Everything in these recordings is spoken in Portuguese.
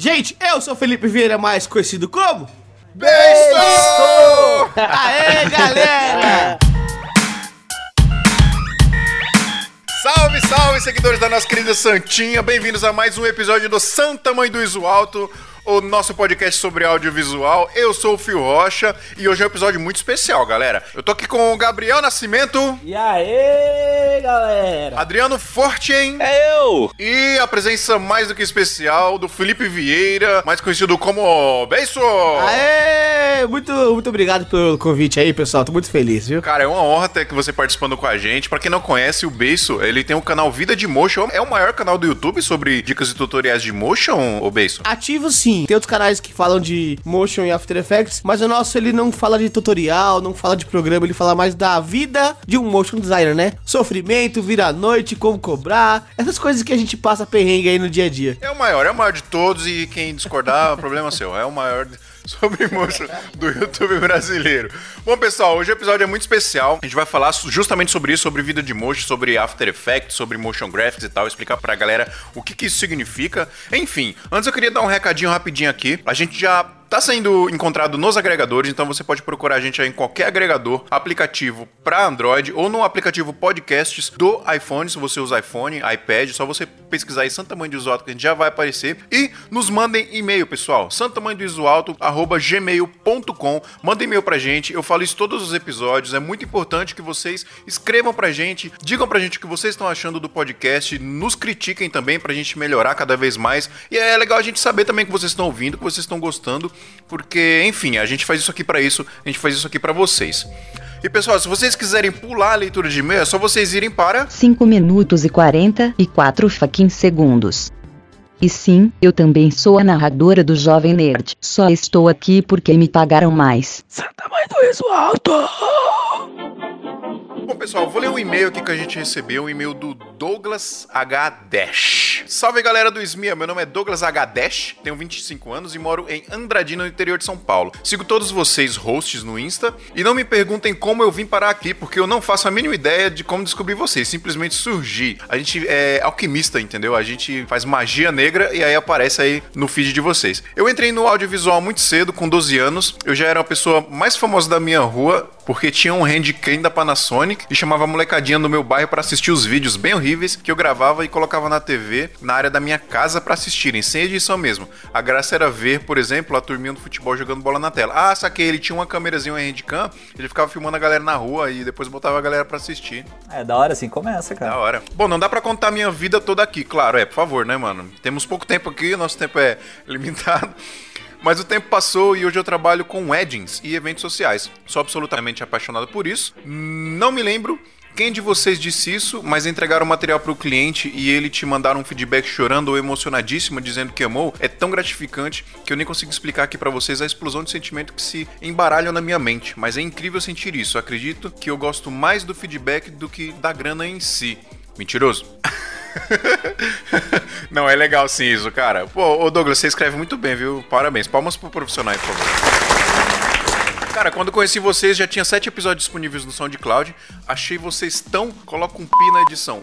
Gente, eu sou Felipe Vieira, mais conhecido como... Beijo! Aê, galera! Salve, salve, seguidores da nossa querida Santinha. Bem-vindos a mais um episódio do Santa Mãe do Iso Alto, o nosso podcast sobre audiovisual. Eu sou o Fio Rocha e hoje é um episódio muito especial, galera. Eu tô aqui com o Gabriel Nascimento, E aí, galera? Adriano Fortin É eu! e a presença mais do que especial do Felipe Vieira, mais conhecido como Beiço. Aê! Muito, muito obrigado pelo convite aí, pessoal. Tô muito feliz, viu? Cara, é uma honra ter que você participando com a gente. Pra quem não conhece, o Beiço, ele tem o canal Vida de Motion. É o maior canal do YouTube sobre dicas e tutoriais de motion, ô Beiço? Ativo sim. Tem outros canais que falam de motion e After Effects, mas o nosso ele não fala de tutorial, não fala de programa, ele fala mais da vida de um motion designer, né? Sofrimento, vira noite, como cobrar, essas coisas que a gente passa perrengue aí no dia a dia. É o maior, é o maior de todos e quem discordar, o problema é seu. É o maior sobre motion do YouTube brasileiro. Bom, pessoal, hoje o episódio é muito especial. A gente vai falar justamente sobre isso, sobre vida de motion, sobre After Effects, sobre motion graphics e tal, explicar pra galera o que, que isso significa. Enfim, antes eu queria dar um recadinho rapidinho aqui. A gente já Tá sendo encontrado nos agregadores, então você pode procurar a gente aí em qualquer agregador, aplicativo para Android ou no aplicativo podcasts do iPhone, se você usa iPhone, iPad, só você pesquisar aí Santa Mãe do Iso Alto que a gente já vai aparecer. E nos mandem e-mail, pessoal, santamanhodoisoalto@gmail.com. Manda e-mail pra gente, eu falo isso todos os episódios, é muito importante que vocês escrevam pra gente, digam pra gente o que vocês estão achando do podcast, nos critiquem também pra gente melhorar cada vez mais. E é legal a gente saber também que vocês estão ouvindo, que vocês estão gostando, porque, enfim, a gente faz isso aqui pra isso, a gente faz isso aqui pra vocês. E pessoal, se vocês quiserem pular a leitura de e-mail, é só vocês irem para 5 minutos e 44 fucking segundos. E sim, eu também sou a narradora do Jovem Nerd. Só estou aqui porque me pagaram mais. Santa Mãe do Iso Alto! Bom, pessoal, vou ler um e-mail aqui que a gente recebeu, um e-mail do Douglas H. Dash. Salve galera do SMIA, meu nome é Douglas H. Dash, tenho 25 anos e moro em Andradina, no interior de São Paulo. Sigo todos vocês, hosts, no Insta, e não me perguntem como eu vim parar aqui, porque eu não faço a mínima ideia de como descobrir vocês, simplesmente surgi. A gente é alquimista, entendeu? A gente faz magia negra e aí aparece aí no feed de vocês. Eu entrei no audiovisual muito cedo, com 12 anos, eu já era a pessoa mais famosa da minha rua, porque tinha um handcam da Panasonic e chamava a molecadinha do meu bairro pra assistir os vídeos bem horríveis que eu gravava e colocava na TV na área da minha casa pra assistirem, sem edição mesmo. A graça era ver, por exemplo, a turminha do futebol jogando bola na tela. Ah, saquei, ele tinha uma câmerazinha, uma handcam, ele ficava filmando a galera na rua e depois botava a galera pra assistir. É da hora assim começa, Da cara. hora. Bom, não dá pra contar a minha vida toda aqui, claro, é, por favor, né, mano? Temos pouco tempo aqui, nosso tempo é limitado. Mas o tempo passou e hoje eu trabalho com weddings e eventos sociais. Sou absolutamente apaixonado por isso. Não me lembro quem de vocês disse isso, mas entregar o material pro cliente e ele te mandar um feedback chorando ou emocionadíssimo dizendo que amou é tão gratificante que eu nem consigo explicar aqui pra vocês a explosão de sentimento que se embaralham na minha mente. Mas é incrível sentir isso. Acredito que eu gosto mais do feedback do que da grana em si. Mentiroso? Não, é legal sim isso, cara. Pô, ô Douglas, você escreve muito bem, viu? Parabéns. Palmas pro profissional por favor. Cara, quando conheci vocês, já tinha sete episódios disponíveis no SoundCloud. Achei vocês tão. Coloca um pi na edição.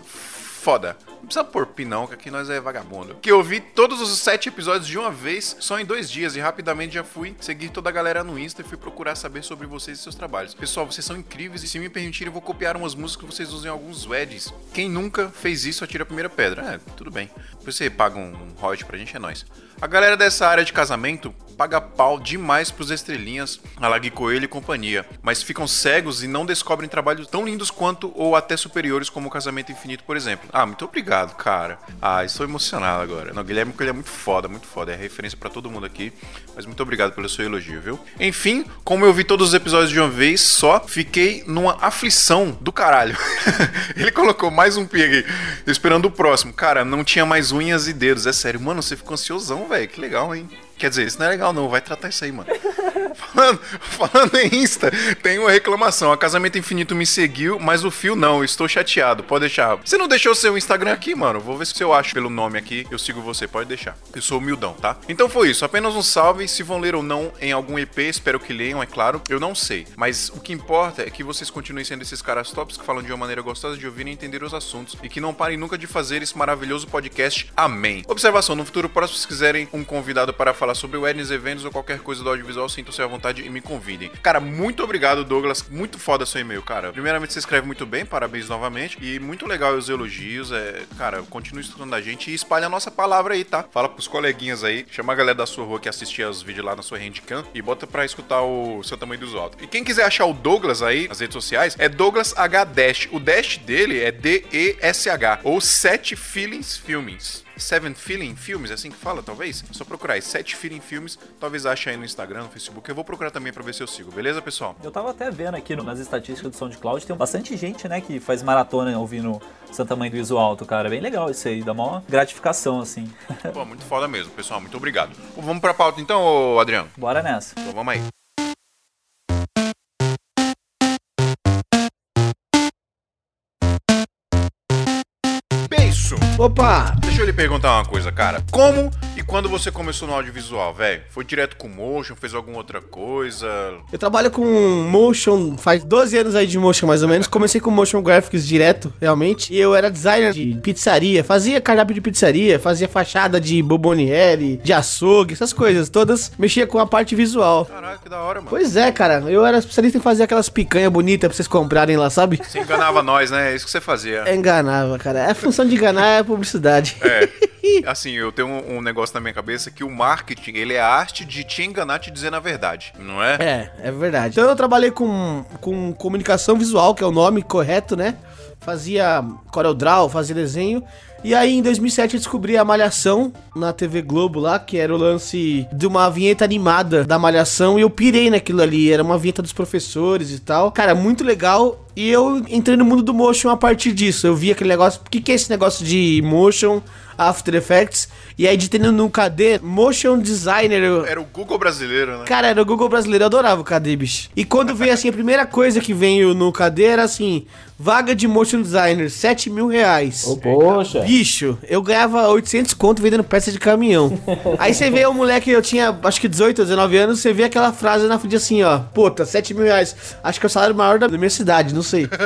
Foda. Não precisa pôr pi não, que aqui nós é vagabundo. Que eu vi todos os sete episódios de uma vez, só em dois dias, e rapidamente já fui seguir toda a galera no Insta e fui procurar saber sobre vocês e seus trabalhos. Pessoal, vocês são incríveis e se me permitirem, eu vou copiar umas músicas que vocês usam em alguns weddings. Quem nunca fez isso, atira a primeira pedra. É, tudo bem. Depois você paga um royalty pra gente, é nóis. A galera dessa área de casamento paga pau demais pros estrelinhas, Alag Coelho e companhia, mas ficam cegos e não descobrem trabalhos tão lindos quanto ou até superiores como o Casamento Infinito, por exemplo. Ah, muito obrigado, cara. Ah, estou emocionado agora. Não, Guilherme Coelho é muito foda, muito foda. É referência pra todo mundo aqui, mas muito obrigado pelo seu elogio, viu? Enfim, como eu vi todos os episódios de uma vez só, fiquei numa aflição do caralho. Ele colocou mais um pi aqui, esperando o próximo. Cara, não tinha mais unhas e dedos, é sério. Mano, você ficou ansiosão, velho. Que legal, hein? Quer dizer, isso não é legal não, vai tratar isso aí, mano. Falando, falando em Insta, tem uma reclamação. A Casamento Infinito me seguiu, mas o fio não. Estou chateado. Pode deixar. Você não deixou seu Instagram aqui, mano? Vou ver se eu acho pelo nome aqui. Eu sigo você. Pode deixar. Eu sou humildão, tá? Então foi isso. Apenas um salve. Se vão ler ou não em algum EP, espero que leiam, é claro. Eu não sei. Mas o que importa é que vocês continuem sendo esses caras tops que falam de uma maneira gostosa de ouvir e entender os assuntos. E que não parem nunca de fazer esse maravilhoso podcast. Amém. Observação: no futuro próximo, se quiserem um convidado para falar sobre weddings, eventos ou qualquer coisa do audiovisual, sintam-se à vontade e me convidem. Cara, muito obrigado, Douglas. Muito foda seu e-mail, cara. Primeiramente, você escreve muito bem, parabéns novamente. E muito legal os elogios. É, cara, continue estudando a gente e espalhe a nossa palavra aí, tá? Fala pros coleguinhas aí. Chama a galera da sua rua que assistia os vídeos lá na sua handcam e bota pra escutar o seu tamanho dos altos. E quem quiser achar o Douglas aí nas redes sociais, é Douglas H Dash. O dash dele é D-E-S-H. Ou Sete Feelings Filmings. Seven Feeling Filmes, é assim que fala, talvez? É só procurar aí, Sete Feeling Filmes, talvez ache aí no Instagram, no Facebook. Eu vou procurar também pra ver se eu sigo, beleza, pessoal? Eu tava até vendo aqui nas estatísticas do SoundCloud, tem bastante gente, né, que faz maratona ouvindo Santa Mãe do Iso Alto, cara. Bem legal isso aí, dá uma gratificação, assim. Pô, muito foda mesmo, pessoal, muito obrigado. Vamos pra pauta então, Adriano? Bora nessa. Então vamos aí. Beijo! Opa! Deixa eu lhe perguntar uma coisa, cara. Como e quando você começou no audiovisual, velho? Foi direto com motion, fez alguma outra coisa? Eu trabalho com motion faz 12 anos aí de motion mais ou menos. Comecei com motion graphics direto, realmente. E eu era designer de pizzaria, fazia cardápio de pizzaria, fazia fachada de boboniere, de açougue, essas coisas todas. Mexia com a parte visual. Caralho, que da hora, mano. Pois é, cara. Eu era especialista em fazer aquelas picanhas bonitas pra vocês comprarem lá, sabe? Você enganava nós, né? É isso que você fazia. É, Enganava, cara. A função de enganar é publicidade. É. Assim, eu tenho um, um negócio na minha cabeça que o marketing, ele é a arte de te enganar te dizendo a verdade, não é? É, é verdade. Então eu trabalhei com, com comunicação visual, que é o nome correto, né? Fazia CorelDRAW, fazia desenho. E aí em 2007 eu descobri a Malhação na TV Globo lá, que era o lance de uma vinheta animada da Malhação. E eu pirei naquilo ali, era uma vinheta dos professores e tal. Cara, muito legal. E eu entrei no mundo do motion a partir disso. Eu vi aquele negócio. O que, que é esse negócio de motion, After Effects? E aí, editando no KD, motion designer. eu- Era o Google brasileiro, né? Cara, era o Google brasileiro, eu adorava o KD, bicho. E quando veio assim, a primeira coisa que veio no KD era assim: vaga de motion designer, 7 mil reais. Poxa. Bicho, eu ganhava 800 conto vendendo peça de caminhão. Aí você vê o moleque, eu tinha acho que 18 ou 19 anos, você vê aquela frase na frente assim, ó. Puta, 7 mil reais. Acho que é o salário maior da minha cidade, não sei.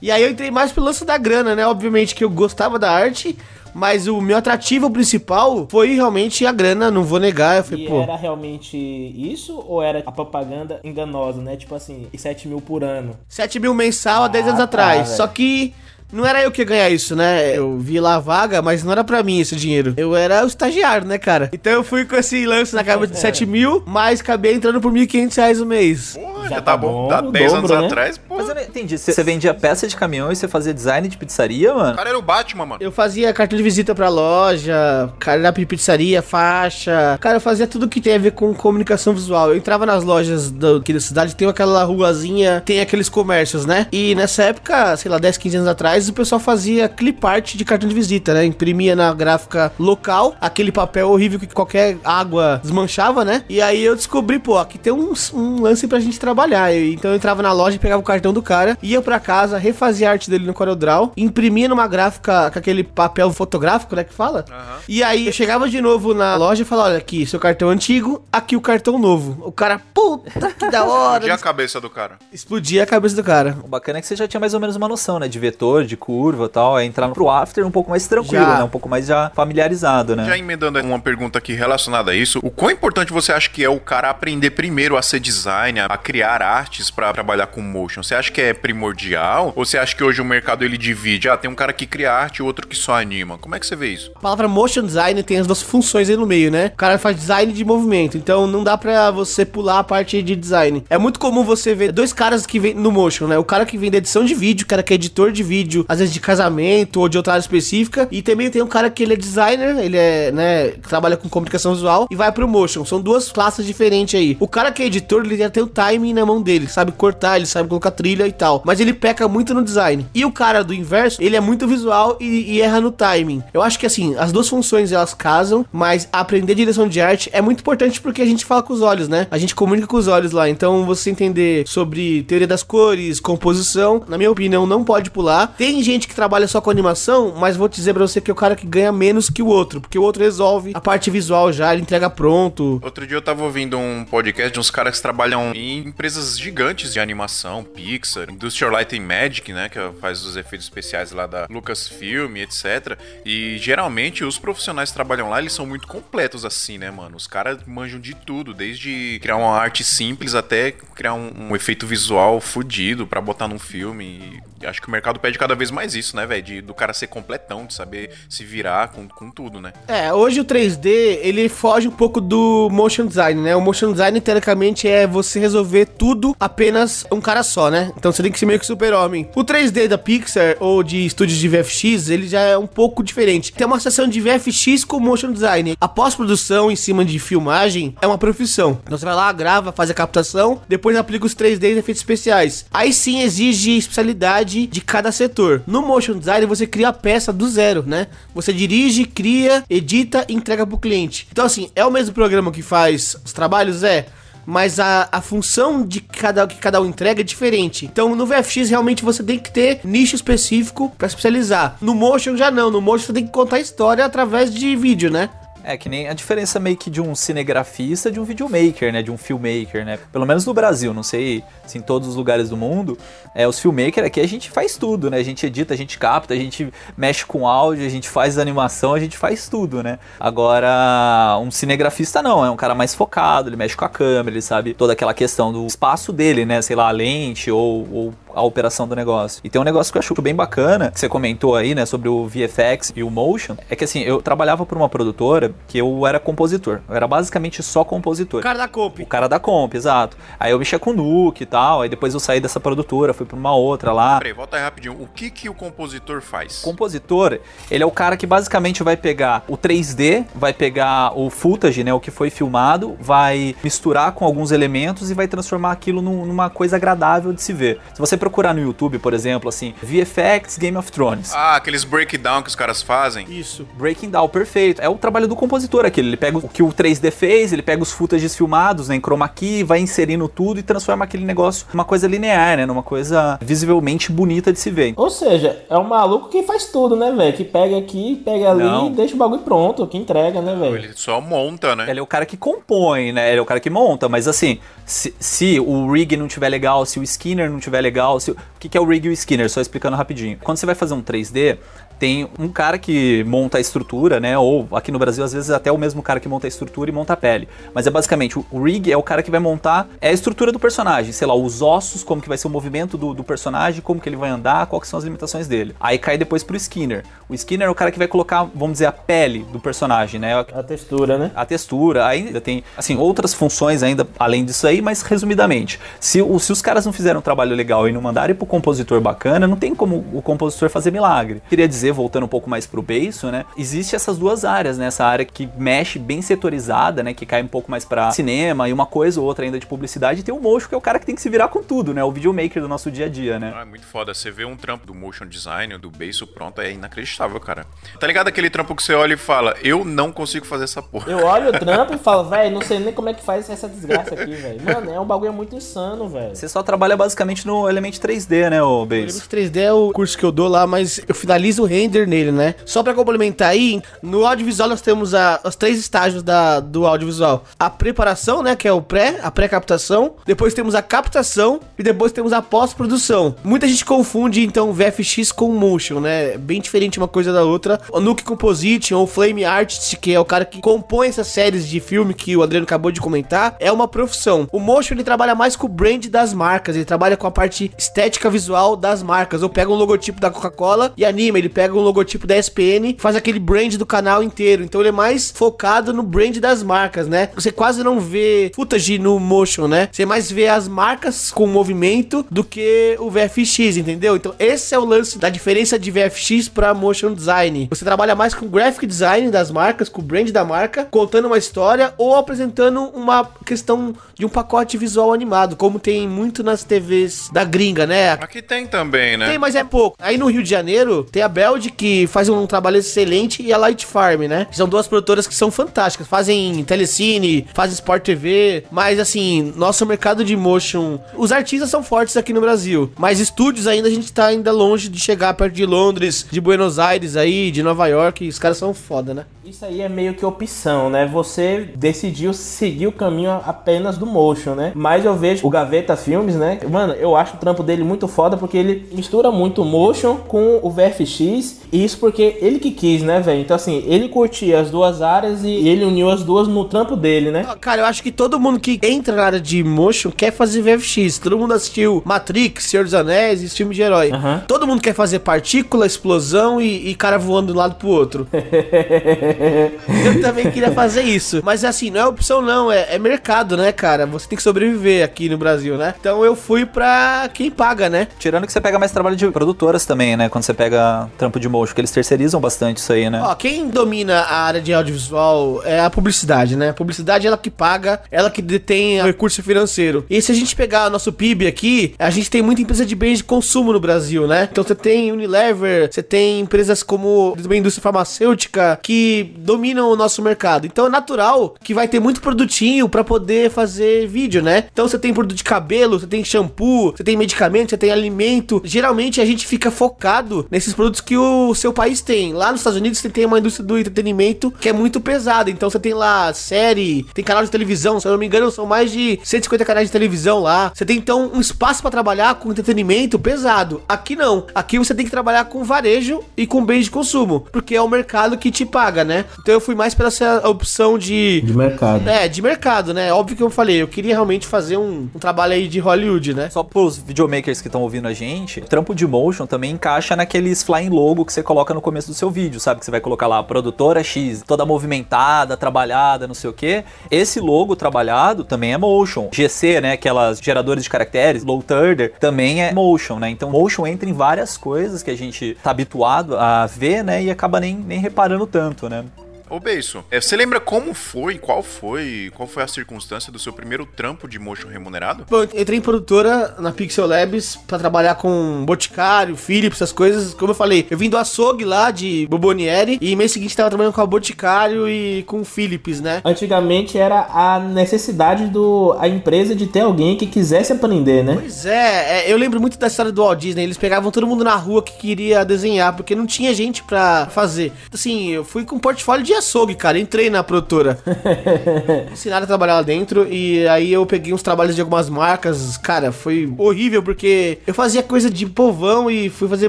E aí eu entrei mais pelo lance da grana, né? Obviamente que eu gostava da arte. Mas o meu atrativo principal foi realmente a grana, não vou negar. Eu falei, E pô. era realmente isso ou era a propaganda enganosa, né? Tipo assim, 7 mil por ano. 7 mil mensal há 10 anos tá, atrás. velho. Só que não era eu que ia ganhar isso, né? Eu vi lá a vaga, mas não era pra mim esse dinheiro. Eu era o estagiário, né, cara? Então eu fui com esse lance na cabeça de 7 mil, mas acabei entrando por 1.500 reais o mês. Porra, Já já, tá tá bom. Dá o 10 anos né? atrás, pô. Mas eu não entendi, você vendia peça de caminhão e você fazia design de pizzaria, O mano? cara era o Batman, mano. Eu fazia cartão de visita pra loja, cardápio de pizzaria, faixa. Cara, eu fazia tudo que tem a ver com comunicação visual. Eu entrava nas lojas do, aqui da cidade, tem aquela ruazinha, tem aqueles comércios, né? E nessa época, sei lá, 10, 15 anos atrás, o pessoal fazia clip art de cartão de visita, né? Imprimia na gráfica local, aquele papel horrível que qualquer água desmanchava, né? E aí eu descobri, pô, aqui tem um, um lance pra gente trabalhar. Então eu entrava na loja, pegava o cartão do cara, ia pra casa, refazia a arte dele no CorelDRAW, imprimia numa gráfica com aquele papel fotográfico, né, que fala? E aí eu chegava de novo na loja e falava, olha aqui, seu cartão antigo, aqui o cartão novo. O cara, puta, que da hora. Explodia a cabeça do cara. Explodia a cabeça do cara. O bacana é que você já tinha mais ou menos uma noção, né? De vetor, de curva e tal. É entrar pro after um pouco mais tranquilo, Já. né? Um pouco mais já familiarizado, né? Já emendando uma pergunta aqui relacionada a isso, o quão importante você acha que é o cara aprender primeiro a ser designer, a criar artes pra trabalhar com motion? Você acha que é primordial? Ou você acha que hoje o mercado ele divide? Ah, tem um cara que cria arte e outro que só anima. Como é que você vê isso? A palavra motion design tem as duas funções aí no meio, né? O cara faz design de movimento, então não dá pra você pular a parte de design. É muito comum você ver dois caras que vêm no motion, né? O cara que vem da edição de vídeo, o cara que é editor de vídeo, às vezes de casamento ou de outra área específica, e também tem um cara que ele é designer, ele é, né, trabalha com comunicação visual e vai pro motion. São duas classes diferentes aí. O cara que é editor, ele já tem o timing na mão dele, sabe cortar, ele sabe colocar trilha e tal. Mas ele peca muito no design. E o cara do inverso, ele é muito visual e, e erra no timing. Eu acho que assim, as duas funções elas casam, mas aprender direção de arte é muito importante porque a gente fala com os olhos, né? A gente comunica com os olhos lá. Então você entender sobre teoria das cores, composição, na minha opinião, não pode pular. Tem gente que trabalha só com animação, mas vou te dizer pra você que é o cara que ganha menos que o outro, porque o outro resolve a parte visual já, ele entrega pronto. Outro dia eu tava ouvindo um podcast de uns caras que trabalham em empresas gigantes de animação, Pixar, Industrial Light and Magic, né, que faz os efeitos especiais lá da Lucasfilm, etc. E geralmente os profissionais que trabalham lá, eles são muito completos assim, né, mano? Os caras manjam de tudo, desde criar uma arte simples até criar um, um efeito visual fudido pra botar num filme. E acho que o mercado pede cada vez mais isso, né, velho? Do cara ser completão, de saber se virar com, com tudo, né? É, hoje o 3D, ele foge um pouco do motion design, né? O motion design, teoricamente, é você resolver tudo apenas um cara só, né? Então você tem que ser meio que super-homem. O 3D da Pixar ou de estúdios de VFX, ele já é um pouco diferente. Tem uma seção de VFX com motion design. A pós-produção em cima de filmagem é uma profissão. Então você vai lá, grava, faz a captação, depois aplica os 3D e efeitos especiais. Aí sim exige especialidade de cada setor. No motion design você cria a peça do zero, né? Você dirige, cria, edita e entrega pro cliente. Então assim, é o mesmo programa que faz os trabalhos? É mas a, a função de cada que cada um entrega é diferente. Então no VFX realmente você tem que ter nicho específico para especializar. No motion já não, no motion você tem que contar história através de vídeo, né? É que nem a diferença meio que de um cinegrafista de um videomaker, né? De um filmmaker, né? Pelo menos no Brasil, não sei se em todos os lugares do mundo. É, os filmmakers aqui a gente faz tudo, né? A gente edita, a gente capta, a gente mexe com áudio, a gente faz animação, a gente faz tudo, né? Agora, um cinegrafista não, é um cara mais focado, ele mexe com a câmera, ele sabe toda aquela questão do espaço dele, né? Sei lá, a lente ou, ou a operação do negócio. E tem um negócio que eu acho bem bacana, que você comentou aí, né, sobre o VFX e o motion, é que assim, eu trabalhava por uma produtora que eu era compositor. Eu era basicamente só compositor. O cara da comp. O cara da comp, exato. Aí eu mexia com Nuke e tal, aí depois eu saí dessa produtora, fui pra uma outra lá. Peraí, volta aí rapidinho. O que que o compositor faz? O compositor, ele é o cara que basicamente vai pegar o 3D, vai pegar o footage, né, o que foi filmado, vai misturar com alguns elementos e vai transformar aquilo num, numa coisa agradável de se ver. Se você procurar no YouTube, por exemplo, assim, VFX Game of Thrones. Ah, aqueles breakdown que os caras fazem. Isso. Breaking Down, perfeito. É o trabalho do compositor aquele. Ele pega o que o 3D fez, ele pega os footages filmados, né, em chroma key, vai inserindo tudo e transforma aquele negócio numa coisa linear, né, numa coisa visivelmente bonita de se ver. Ou seja, é um maluco que faz tudo, né, velho? Que pega aqui, pega ali Não. e deixa o bagulho pronto, que entrega, né, velho? Ele só monta, né? Ele é o cara que compõe, né? Ele é o cara que monta, mas assim, se, se o rig não tiver legal, se o Skinner não tiver legal, o que, é o rig e o Skinner? Só explicando rapidinho. Quando você vai fazer um 3D, tem um cara que monta a estrutura, né? Ou aqui no Brasil, às vezes, até o mesmo cara que monta a estrutura e monta a pele. Mas é basicamente, o, rig é o cara que vai montar é a estrutura do personagem, sei lá, os ossos, como que vai ser o movimento do, do personagem, como que ele vai andar, quais são as limitações dele. Aí cai depois pro Skinner. O Skinner é o cara que vai colocar, vamos dizer, a pele do personagem, né? A textura, né? a textura, ainda tem, assim, outras funções ainda além disso aí, mas resumidamente, se, o- se os caras não fizeram um trabalho legal e não mandarem pro compositor bacana, não tem como o compositor fazer milagre. Queria dizer, voltando um pouco mais pro beiço, né, existe essas duas áreas, né, essa área que mexe bem setorizada, né, que cai um pouco mais pra cinema e uma coisa ou outra ainda de publicidade, e tem o motion, que é o cara que tem que se virar com tudo, né, o videomaker do nosso dia a dia, né. Ah, é muito foda. Você vê um trampo do motion design, do beiço pronto, é inacreditável, cara. Tá ligado aquele trampo que você olha e fala, eu não consigo fazer essa porra. Eu olho o trampo e falo, velho, não sei nem como é que faz essa desgraça aqui, velho. Mano, é um bagulho muito insano, velho. Você só trabalha basicamente no Element 3D, né, ô Base? Elements 3D é o curso que eu dou lá, mas eu finalizo o render nele, né? Só pra complementar aí, no audiovisual nós temos a- os três estágios da, do audiovisual. A preparação, né, que é o pré, a pré-captação. Depois temos a captação e depois temos a pós-produção. Muita gente confunde, então, VFX com motion, né? Bem diferente uma coisa da outra. O Nuke Composition ou Flame Artist, que é o cara que compõe essas séries de filme que o Adriano acabou de comentar, é uma profissão. O motion, ele trabalha mais com o brand das marcas, ele trabalha com a parte estética visual das marcas. Ou pega um logotipo da Coca-Cola e anima, ele pega pega um logotipo da ESPN, faz aquele brand do canal inteiro. Então ele é mais focado no brand das marcas, né? Você quase não vê footage no motion, né? Você mais vê as marcas com movimento do que o VFX, entendeu? Então esse é o lance da diferença de VFX para motion design. Você trabalha mais com graphic design das marcas, com o brand da marca, contando uma história ou apresentando uma questão de um pacote visual animado, como tem muito nas TVs da gringa, né? Aqui tem também, né? Tem, mas é pouco. Aí no Rio de Janeiro, tem a Que faz um trabalho excelente e a Light Farm, né? São duas produtoras que são fantásticas. Fazem telecine, fazem Sport TV, mas assim, nosso mercado de motion, os artistas são fortes aqui no Brasil, mas estúdios ainda a gente tá ainda longe de chegar perto de Londres, de Buenos Aires aí, de Nova York, os caras são foda, né? Isso aí é meio que opção, né? Você decidiu seguir o caminho apenas do motion, né? Mas eu vejo o Gaveta Filmes, né? Mano, eu acho o trampo dele muito foda porque ele mistura muito o motion com o VFX. E isso porque ele que quis, né, velho? Então, assim, ele curtia as duas áreas e ele uniu as duas no trampo dele, né? Cara, eu acho que todo mundo que entra na área de motion quer fazer VFX. Todo mundo assistiu Matrix, Senhor dos Anéis e filme de herói. Aham. Todo mundo quer fazer partícula, explosão e, e cara voando de um lado pro outro. eu também queria fazer isso. Mas assim, não é opção não, é, é mercado, né, cara? Você tem que sobreviver aqui no Brasil, né? Então eu fui pra quem paga, né? Tirando que você pega mais trabalho de produtoras também, né? Quando você pega trampo de motion, que eles terceirizam bastante isso aí, né? Ó, quem domina a área de audiovisual é a publicidade, né? A publicidade é ela que paga, ela que detém o recurso financeiro. E se a gente pegar o nosso PIB aqui, a gente tem muita empresa de bens de consumo no Brasil, né? Então você tem Unilever, você tem empresas como a indústria farmacêutica que dominam o nosso mercado. Então é natural que vai ter muito produtinho pra poder fazer vídeo, né? Então você tem produto de cabelo, você tem shampoo, você tem medicamento, você tem alimento. Geralmente a gente fica focado nesses produtos que o seu país tem. Lá nos Estados Unidos você tem uma indústria do entretenimento que é muito pesada. Então você tem lá série, tem canal de televisão, se eu não me engano, são mais de 150 canais de televisão lá. Você tem então um espaço pra trabalhar com entretenimento pesado. Aqui não. Aqui você tem que trabalhar com varejo e com bens de consumo, porque é o mercado que te paga, né? Então eu fui mais pela essa opção de De mercado. é, de mercado, né? Óbvio que eu falei, eu queria realmente fazer um, um trabalho aí de Hollywood, né? Só pros videomakers que estão ouvindo a gente, o trampo de motion também encaixa naqueles flying logo que você coloca no começo do seu vídeo, sabe? Que você vai colocar lá, produtora X, toda movimentada, trabalhada, não sei o quê. Esse logo trabalhado também é motion. GC, né? Aquelas geradores de caracteres, low thirder, também é motion, né? Então, motion entra em várias coisas que a gente tá habituado a ver, né? E acaba nem, nem reparando tanto, né? Ô, Beiso, é, você lembra como foi, qual foi, qual foi a circunstância do seu primeiro trampo de motion remunerado? Bom, eu entrei em produtora na Pixel Labs pra trabalhar com Boticário, Philips, essas coisas. Como eu falei, eu vim do açougue lá de Bobonieri e mês seguinte tava trabalhando com a Boticário e com o Philips, né? Antigamente era a necessidade do a empresa de ter alguém que quisesse aprender, né? Pois é, é, eu lembro muito da história do Walt Disney. Eles pegavam todo mundo na rua que queria desenhar, porque não tinha gente pra fazer. Assim, eu fui com um portfólio de açougue, cara. Entrei na produtora. Ensinaram a trabalhar lá dentro. E aí eu peguei uns trabalhos de algumas marcas. Cara, foi horrível, porque eu fazia coisa de povão e fui fazer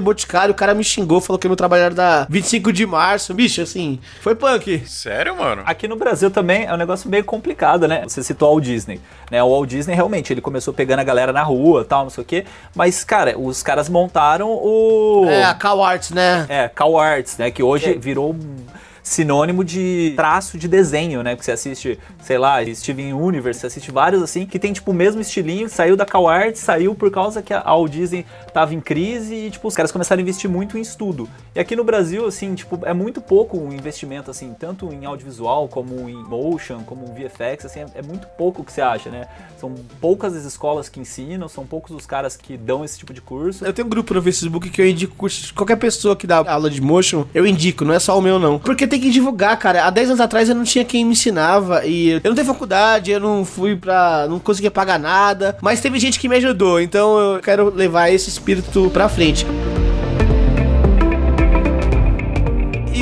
boticário. O cara me xingou, falou que meu trabalho era da 25 de março. Bicho, assim, foi punk. Sério, mano? Aqui no Brasil também é um negócio meio complicado, né? Você citou o Walt Disney, né? O Walt Disney realmente, ele começou pegando a galera na rua, tal, não sei o quê, mas cara, os caras montaram o É, a Cal Arts, né? é, Cal Arts, né, que hoje virou um sinônimo de traço de desenho, né? Que você assiste, sei lá, Steven Universe, você assiste vários assim, que tem tipo o mesmo estilinho, saiu da Cal Arts, saiu por causa que a Walt Disney tava em crise e tipo os caras começaram a investir muito em estudo. E aqui no Brasil, assim, tipo, é muito pouco o investimento assim, tanto em audiovisual como em motion, como em VFX, assim, é, é muito pouco o que você acha, né? São poucas as escolas que ensinam, são poucos os caras que dão esse tipo de curso. Eu tenho um grupo no Facebook que eu indico curso. Qualquer pessoa que dá aula de motion, eu indico, não é só o meu, não. Porque tem que divulgar, cara. Há 10 anos atrás eu não tinha quem me ensinava. E eu não tenho faculdade, eu não fui pra. não conseguia pagar nada. Mas teve gente que me ajudou. Então eu quero levar esse espírito pra frente.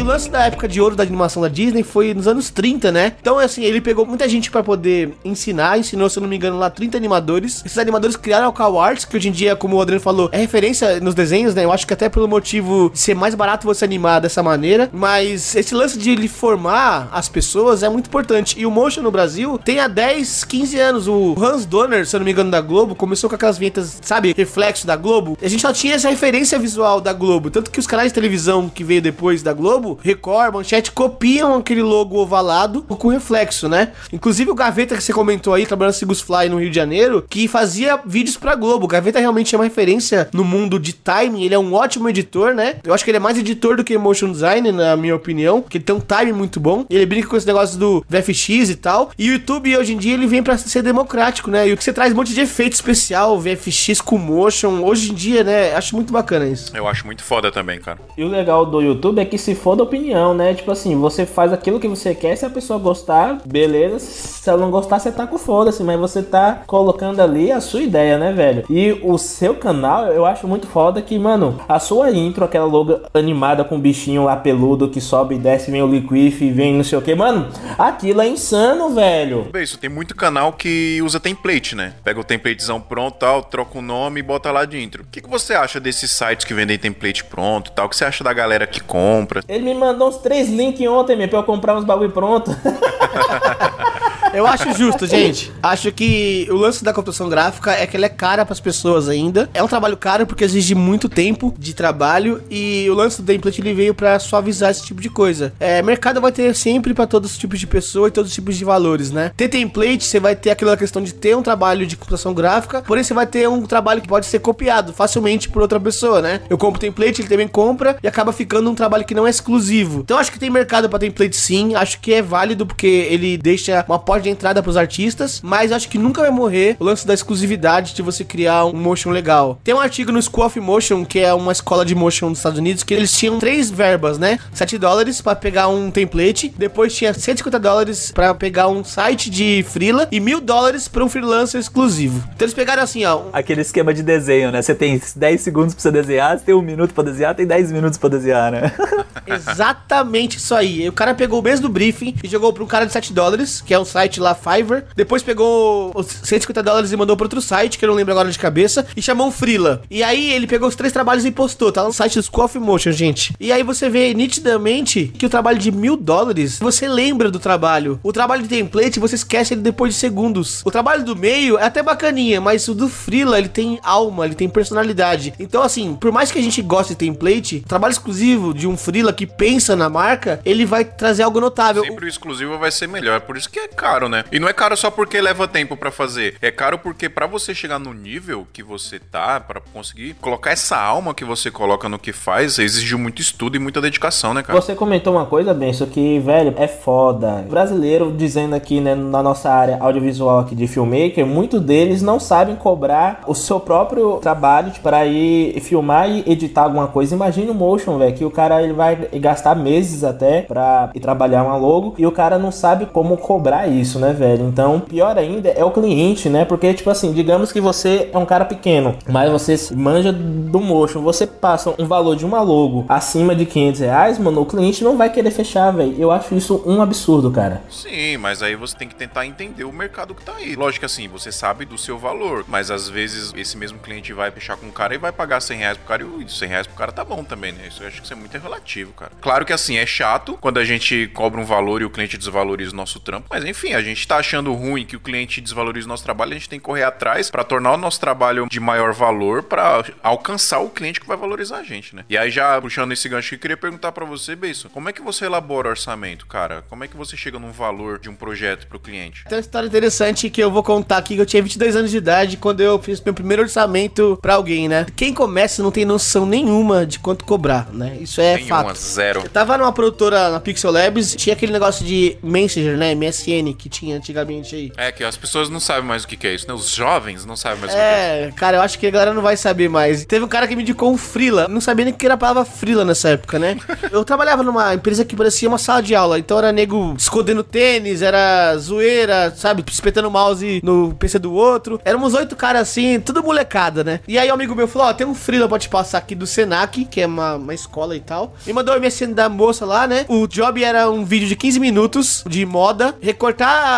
O lance da época de ouro da animação da Disney foi nos anos 30, né? Então, assim, ele pegou muita gente pra poder ensinar, ensinou, se eu não me engano, lá 30 animadores. Esses animadores criaram a Cal que hoje em dia, como o Adriano falou, é referência nos desenhos, né? Eu acho que até pelo motivo de ser mais barato você animar dessa maneira. Mas esse lance de ele formar as pessoas é muito importante. E o Motion no Brasil tem há 10, 15 anos. O Hans Donner, se eu não me engano, da Globo, começou com aquelas vinhetas, sabe, reflexo da Globo. A gente só tinha essa referência visual da Globo. Tanto que os canais de televisão que veio depois da Globo, Record, Manchete, copiam aquele logo ovalado com reflexo, né? Inclusive o Gaveta que você comentou aí, trabalhando Sigus Fly no Rio de Janeiro, que fazia vídeos pra Globo. O Gaveta realmente é uma referência no mundo de timing, ele é um ótimo editor, né? Eu acho que ele é mais editor do que motion design, na minha opinião, que ele tem um timing muito bom. Ele brinca com esse negócio do VFX e tal. E o YouTube hoje em dia ele vem pra ser democrático, né? E o que você traz um monte de efeito especial, VFX com motion. Hoje em dia, né? Acho muito bacana isso. Eu acho muito foda também, cara. E o legal do YouTube é que se for da opinião, né? Tipo assim, você faz aquilo que você quer, se a pessoa gostar, beleza. Se ela não gostar, você tá com foda-se, mas você tá colocando ali a sua ideia, né, velho? E o seu canal, eu acho muito foda que, mano, a sua intro, aquela logo animada com o bichinho lá peludo que sobe e desce, vem o Liquif e vem não sei o que, mano, aquilo é insano, velho. É Isso, tem muito canal que usa template, né? Pega o templatezão pronto, tal, troca o nome e bota lá dentro. O que, que você acha desses sites que vendem template pronto, tal? O que você acha da galera que compra? Ele me mandou uns três links ontem, meu, pra eu comprar uns bagulho pronto. Eu acho justo, gente. Acho que o lance da computação gráfica é que ela é cara pras pessoas ainda. É um trabalho caro porque exige muito tempo de trabalho e o lance do template ele veio pra suavizar esse tipo de coisa. É, mercado vai ter sempre pra todos os tipos de pessoa e todos os tipos de valores, né? Ter template, você vai ter aquela questão de ter um trabalho de computação gráfica, porém você vai ter um trabalho que pode ser copiado facilmente por outra pessoa, né? Eu compro template, ele também compra e acaba ficando um trabalho que não é exclusivo. Então acho que tem mercado pra template sim, acho que é válido porque ele deixa uma porta de entrada pros artistas, mas acho que nunca vai morrer o lance da exclusividade de você criar um motion legal. Tem um artigo no School of Motion, que é uma escola de motion dos Estados Unidos, que eles tinham três verbas, né? 7 dólares pra pegar um template, depois tinha 150 dólares pra pegar um site de freela e mil dólares pra um freelancer exclusivo. Então eles pegaram assim, ó, Aquele esquema de desenho, né? Você tem 10 segundos pra você desenhar, você tem um minuto pra desenhar, tem 10 minutos pra desenhar, né? Exatamente isso aí. E o cara pegou o mês do briefing e jogou pra um cara de 7 dólares, que é um site lá, Fiverr. Depois pegou os 150 dólares e mandou pra outro site, que eu não lembro agora de cabeça, e chamou um Freela. E aí ele pegou os três trabalhos e postou, tá? No site do of Motion, gente. E aí você vê nitidamente que o trabalho de mil dólares, você lembra do trabalho. O trabalho de template, você esquece ele depois de segundos. O trabalho do meio é até bacaninha, mas o do Freela, ele tem alma, ele tem personalidade. Então, assim, por mais que a gente goste de template, trabalho exclusivo de um Freela que pensa na marca, ele vai trazer algo notável. Sempre o exclusivo vai ser melhor, por isso que é caro, né? E não é caro só porque leva tempo pra fazer, é caro porque pra você chegar no nível que você tá, pra conseguir colocar essa alma que você coloca no que faz, exige muito estudo e muita dedicação, né, cara? Você comentou uma coisa, Benção, que, velho, é foda. Brasileiro, dizendo aqui, né, na nossa área audiovisual aqui de filmmaker, muitos deles não sabem cobrar o seu próprio trabalho para ir filmar e editar alguma coisa. Imagina o motion, velho, que o cara ele vai gastar meses até pra ir trabalhar uma logo e o cara não sabe como cobrar isso, né, velho? Então, pior ainda é o cliente, né? Porque, tipo assim, digamos que você é um cara pequeno, mas você manja do motion, você passa um valor de uma logo acima de 500 reais, mano, o cliente não vai querer fechar, velho. Eu acho isso um absurdo, cara. Sim, mas aí você tem que tentar entender o mercado que tá aí. Lógico assim, você sabe do seu valor, mas às vezes esse mesmo cliente vai fechar com o cara e vai pagar 100 reais pro cara e 100 reais pro cara tá bom também, né? Isso eu acho que isso é muito relativo, cara. Claro que assim, é chato quando a gente cobra um valor e o cliente desvaloriza o nosso trampo, mas enfim, a gente tá achando ruim que o cliente desvalorize o nosso trabalho, a gente tem que correr atrás pra tornar o nosso trabalho de maior valor pra alcançar o cliente que vai valorizar a gente, né? E aí já puxando esse gancho, eu queria perguntar pra você, Beiso, como é que você elabora o orçamento, cara? Como é que você chega num valor de um projeto pro cliente? Tem uma história interessante que eu vou contar aqui, que eu tinha 22 anos de idade quando eu fiz meu primeiro orçamento pra alguém, né? Quem começa não tem noção nenhuma de quanto cobrar, né? Isso é Nenhuma, fato. zero. Eu tava numa produtora na Pixel Labs, tinha aquele negócio de Messenger, né? MSN, que tinha antigamente aí. É que as pessoas não sabem mais o que, que é isso, né? Os jovens não sabem mais o que, é isso. É, cara, eu acho que a galera não vai saber mais. Teve um cara que me indicou um Frila. Não sabia nem o que era a palavra Frila nessa época, né? Eu trabalhava numa empresa que parecia uma sala de aula. Então era nego escondendo tênis, era zoeira, sabe? Espetando o mouse no PC do outro. Éramos oito caras assim, tudo molecada, né? E aí um amigo meu falou: Ó, tem um Frila pra te passar aqui do Senac, que é uma, uma escola e tal. Me mandou o MSN da moça lá, né? O job era um vídeo de 15 minutos de moda,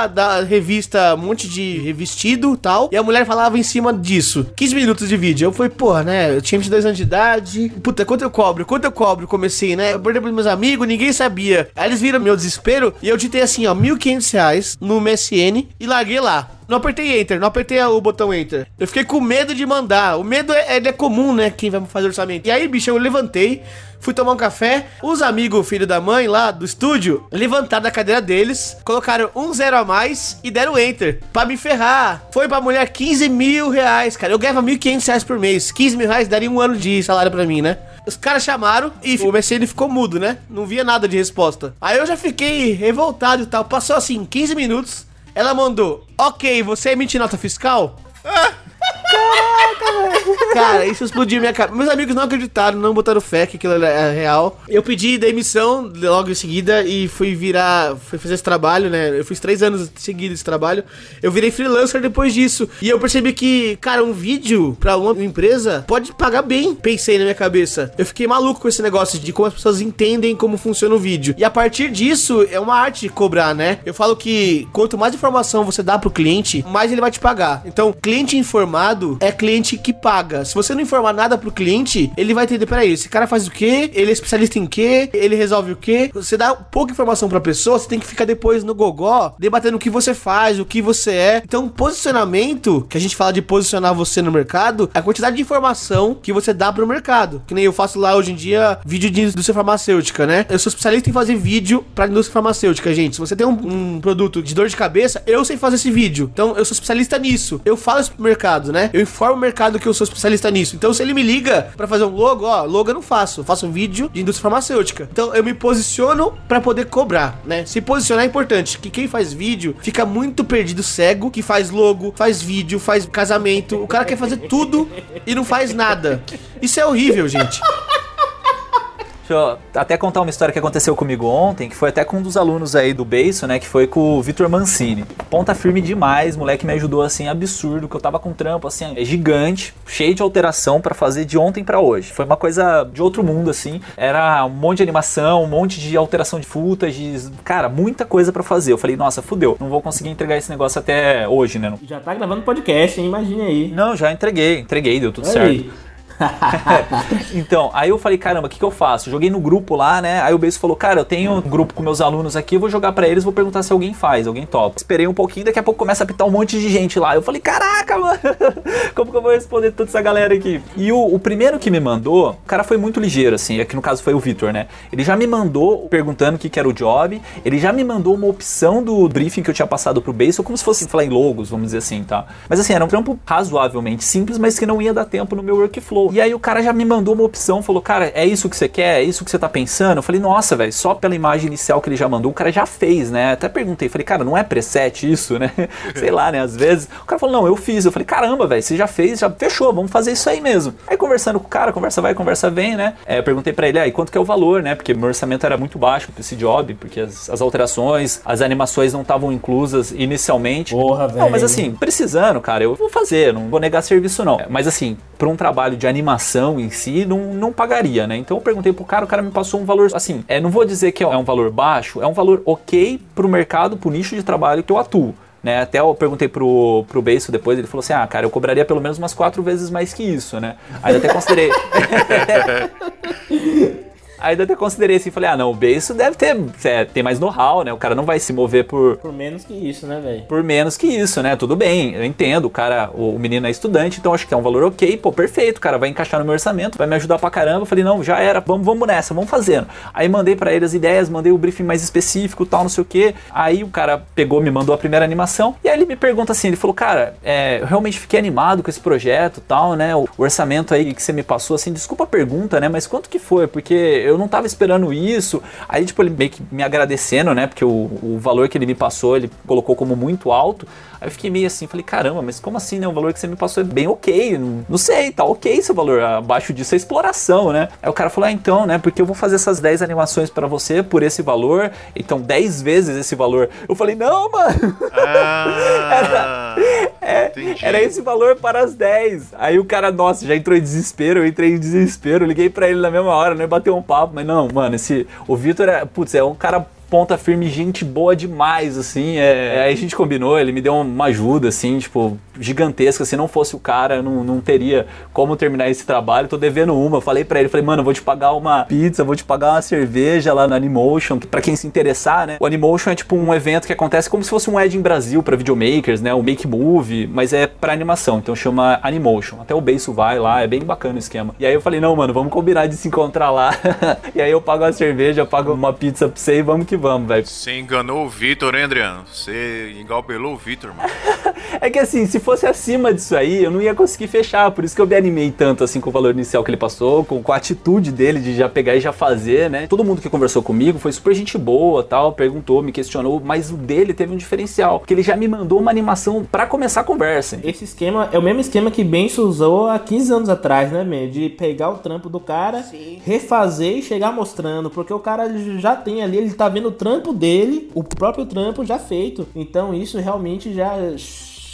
da revista um monte de revestido e tal. E a mulher falava em cima disso. 15 minutos de vídeo. Eu falei, porra, né? Eu tinha 22 anos de idade. Puta, quanto eu cobro? Quanto eu cobro? Comecei, né? Eu perdi pros meus amigos, ninguém sabia. Aí eles viram meu desespero e eu ditei assim, ó, 1.500 reais no MSN e larguei lá. Não apertei enter, não apertei o botão enter. Eu fiquei com medo de mandar. O medo é, ele é comum, né? Quem vai fazer orçamento. E aí, bicho, eu levantei, fui tomar um café. Os amigos, filho da mãe lá do estúdio, levantaram da cadeira deles, colocaram um zero a mais e deram enter. Pra me ferrar. Foi pra mulher 15 mil reais, cara. Eu ganhava 1.500 reais por mês. 15 mil reais daria um ano de salário pra mim, né? Os caras chamaram e o MSN ficou mudo, né? Não via nada de resposta. Aí eu já fiquei revoltado e tal. Passou assim, 15 minutos. Ela mandou, ok, você emite nota fiscal? Cara, isso explodiu minha cara. Meus amigos não acreditaram, não botaram fé que aquilo era real. Eu pedi demissão logo em seguida e fui virar, fui fazer esse trabalho, né? Eu fiz três anos seguidos esse trabalho. Eu virei freelancer depois disso. E eu percebi que, cara, um vídeo pra uma empresa pode pagar bem. Pensei na minha cabeça. Eu fiquei maluco com esse negócio de como as pessoas entendem como funciona o vídeo. E a partir disso, é uma arte de cobrar, né? Eu falo que quanto mais informação você dá pro cliente, mais ele vai te pagar. Então, cliente informado é cliente que paga. Se você não informar nada pro cliente, ele vai entender, peraí, esse cara faz o quê? Ele é especialista em quê? Ele resolve o quê? Você dá pouca informação pra pessoa, você tem que ficar depois no gogó, debatendo o que você faz, o que você é. Então, posicionamento, que a gente fala de posicionar você no mercado, é a quantidade de informação que você dá pro mercado. Que nem eu faço lá hoje em dia, vídeo de indústria farmacêutica, né? Eu sou especialista em fazer vídeo pra indústria farmacêutica, gente. Se você tem um, um produto de dor de cabeça, eu sei fazer esse vídeo. Então, eu sou especialista nisso. Eu falo isso pro mercado, né? Eu informo o mercado que eu sou especialista nisso. Então, se ele me liga pra fazer um logo, ó, logo eu não faço. Eu faço um vídeo de indústria farmacêutica. Então, eu me posiciono pra poder cobrar, né? Se posicionar é importante, que quem faz vídeo fica muito perdido cego, que faz logo, faz vídeo, faz casamento. O cara quer fazer tudo e não faz nada. Isso é horrível, gente. Deixa eu até contar uma história que aconteceu comigo ontem, que foi até com um dos alunos aí do Beiço, né? Que foi com o Vitor Mancini. Ponta firme demais, moleque me ajudou assim, absurdo, que eu tava com um trampo assim, é gigante, cheio de alteração para fazer de ontem para hoje. Foi uma coisa de outro mundo, assim. Era um monte de animação, um monte de alteração de footage, cara, muita coisa para fazer. Eu falei, nossa, fudeu, não vou conseguir entregar esse negócio até hoje, né? Já tá gravando podcast, hein? Imagine aí. Não, já entreguei, entreguei, deu tudo certo. então, aí eu falei, caramba, o que, que eu faço? Joguei no grupo lá, né? Aí o Beijo falou, cara, eu tenho um grupo com meus alunos aqui, eu vou jogar pra eles, vou perguntar se alguém faz, alguém topa. Esperei um pouquinho, daqui a pouco começa a pitar um monte de gente lá. Eu falei, caraca, mano, como que eu vou responder toda essa galera aqui? E o, o primeiro que me mandou, o cara foi muito ligeiro, assim, aqui no caso foi o Vitor, né? Ele já me mandou perguntando o que, que era o job, ele já me mandou uma opção do briefing que eu tinha passado pro Base, como se fosse falar em logos, vamos dizer assim, tá? Mas assim, era um trampo razoavelmente simples, mas que não ia dar tempo no meu workflow. E aí o cara já me mandou uma opção, falou, cara, é isso que você quer? É isso que você tá pensando? Eu falei, nossa, velho, só pela imagem inicial que ele já mandou, o cara já fez, né? Até perguntei, falei, cara, não é preset isso, né? Sei lá, né? Às vezes. O cara falou, não, eu fiz. Eu falei, caramba, velho, você já fez, já fechou, vamos fazer isso aí mesmo. Aí conversando com o cara, conversa vai, conversa vem, né? É, eu perguntei pra ele, aí, quanto que é o valor, né? Porque meu orçamento era muito baixo pra esse job, porque as, as alterações, as animações não estavam inclusas inicialmente. Porra, velho. Não, mas assim, precisando, cara, eu vou fazer, não vou negar serviço não. Mas assim, para um trabalho de animação em si, não, não pagaria, né? Então eu perguntei pro cara, o cara me passou um valor, assim, é, não vou dizer que é um valor baixo, é um valor ok pro mercado, pro nicho de trabalho que eu atuo. Né, até eu perguntei pro, pro Beiço depois, ele falou assim: Ah, cara, eu cobraria pelo menos umas quatro vezes mais que isso, né? Aí eu até considerei. Aí eu até considerei assim, falei, ah não, o Beiço deve ter, é, tem mais know-how, né? O cara não vai se mover por, Por menos que isso, né, velho? por menos que isso, né? Tudo bem, eu entendo, o cara, o, menino é estudante, então acho que é um valor ok, pô, perfeito, cara, vai encaixar no meu orçamento, vai me ajudar pra caramba. Eu falei, não, já era, vamos, vamos nessa, vamos fazendo. Aí mandei pra ele as ideias, mandei o briefing mais específico, tal, não sei o que. Aí o cara pegou, me mandou a primeira animação, e aí ele me pergunta assim, ele falou, cara, é, eu realmente fiquei animado com esse projeto, tal, né? O orçamento aí que você me passou, assim, desculpa a pergunta, né? Mas quanto que foi? Porque eu não tava esperando isso. Aí, tipo, ele meio que me agradecendo, né? Porque o, o valor que ele me passou, ele colocou como muito alto. Aí eu fiquei meio assim, falei, caramba, mas como assim, né? O valor que você me passou é bem ok. Não, não sei, tá ok seu valor. Abaixo disso é exploração, né? Aí o cara falou, ah, então, né? Porque eu vou fazer essas 10 animações pra você por esse valor. Então, 10 vezes esse valor. Eu falei, não, mano. Ah, É, entendi. era esse valor para as 10. Aí o cara, nossa, já entrou em desespero, eu entrei em desespero, liguei pra ele na mesma hora, né? Bateu um papo, mas não, mano, esse. O Vitor é, putz, é um cara ponta firme, gente boa demais, assim. É, aí a gente combinou, ele me deu uma ajuda, assim, tipo, gigantesca. Se não fosse o cara, não, não teria como terminar esse trabalho. Tô devendo uma. Eu falei pra ele, falei, mano, vou te pagar uma pizza, vou te pagar uma cerveja lá no Animotion, que pra quem se interessar, né? O Animotion é tipo um evento que acontece como se fosse um Ed em Brasil pra videomakers, né? O Make Movie, mas é pra animação, então chama Animotion. Até o Beiço vai lá, é bem bacana o esquema. E aí eu falei, não, mano, vamos combinar de se encontrar lá. e aí eu pago a cerveja, eu pago uma pizza pra você e vamos que vamos, velho. Você enganou o Vitor, hein, Adriano? Você engalbelou o Vitor, mano. É que assim, se fosse acima disso aí, eu não ia conseguir fechar. Por isso que eu me animei tanto assim com o valor inicial que ele passou, com, com a atitude dele de já pegar e já fazer, né? Todo mundo que conversou comigo foi super gente boa, tal, perguntou, me questionou, mas o dele teve um diferencial, que ele já me mandou uma animação pra começar a conversa. Esse esquema é o mesmo esquema que Benço usou há 15 anos atrás, né, man? De pegar o trampo do cara, refazer e chegar mostrando. Porque o cara já tem ali, ele tá vendo o trampo dele, o próprio trampo já feito. Então isso realmente já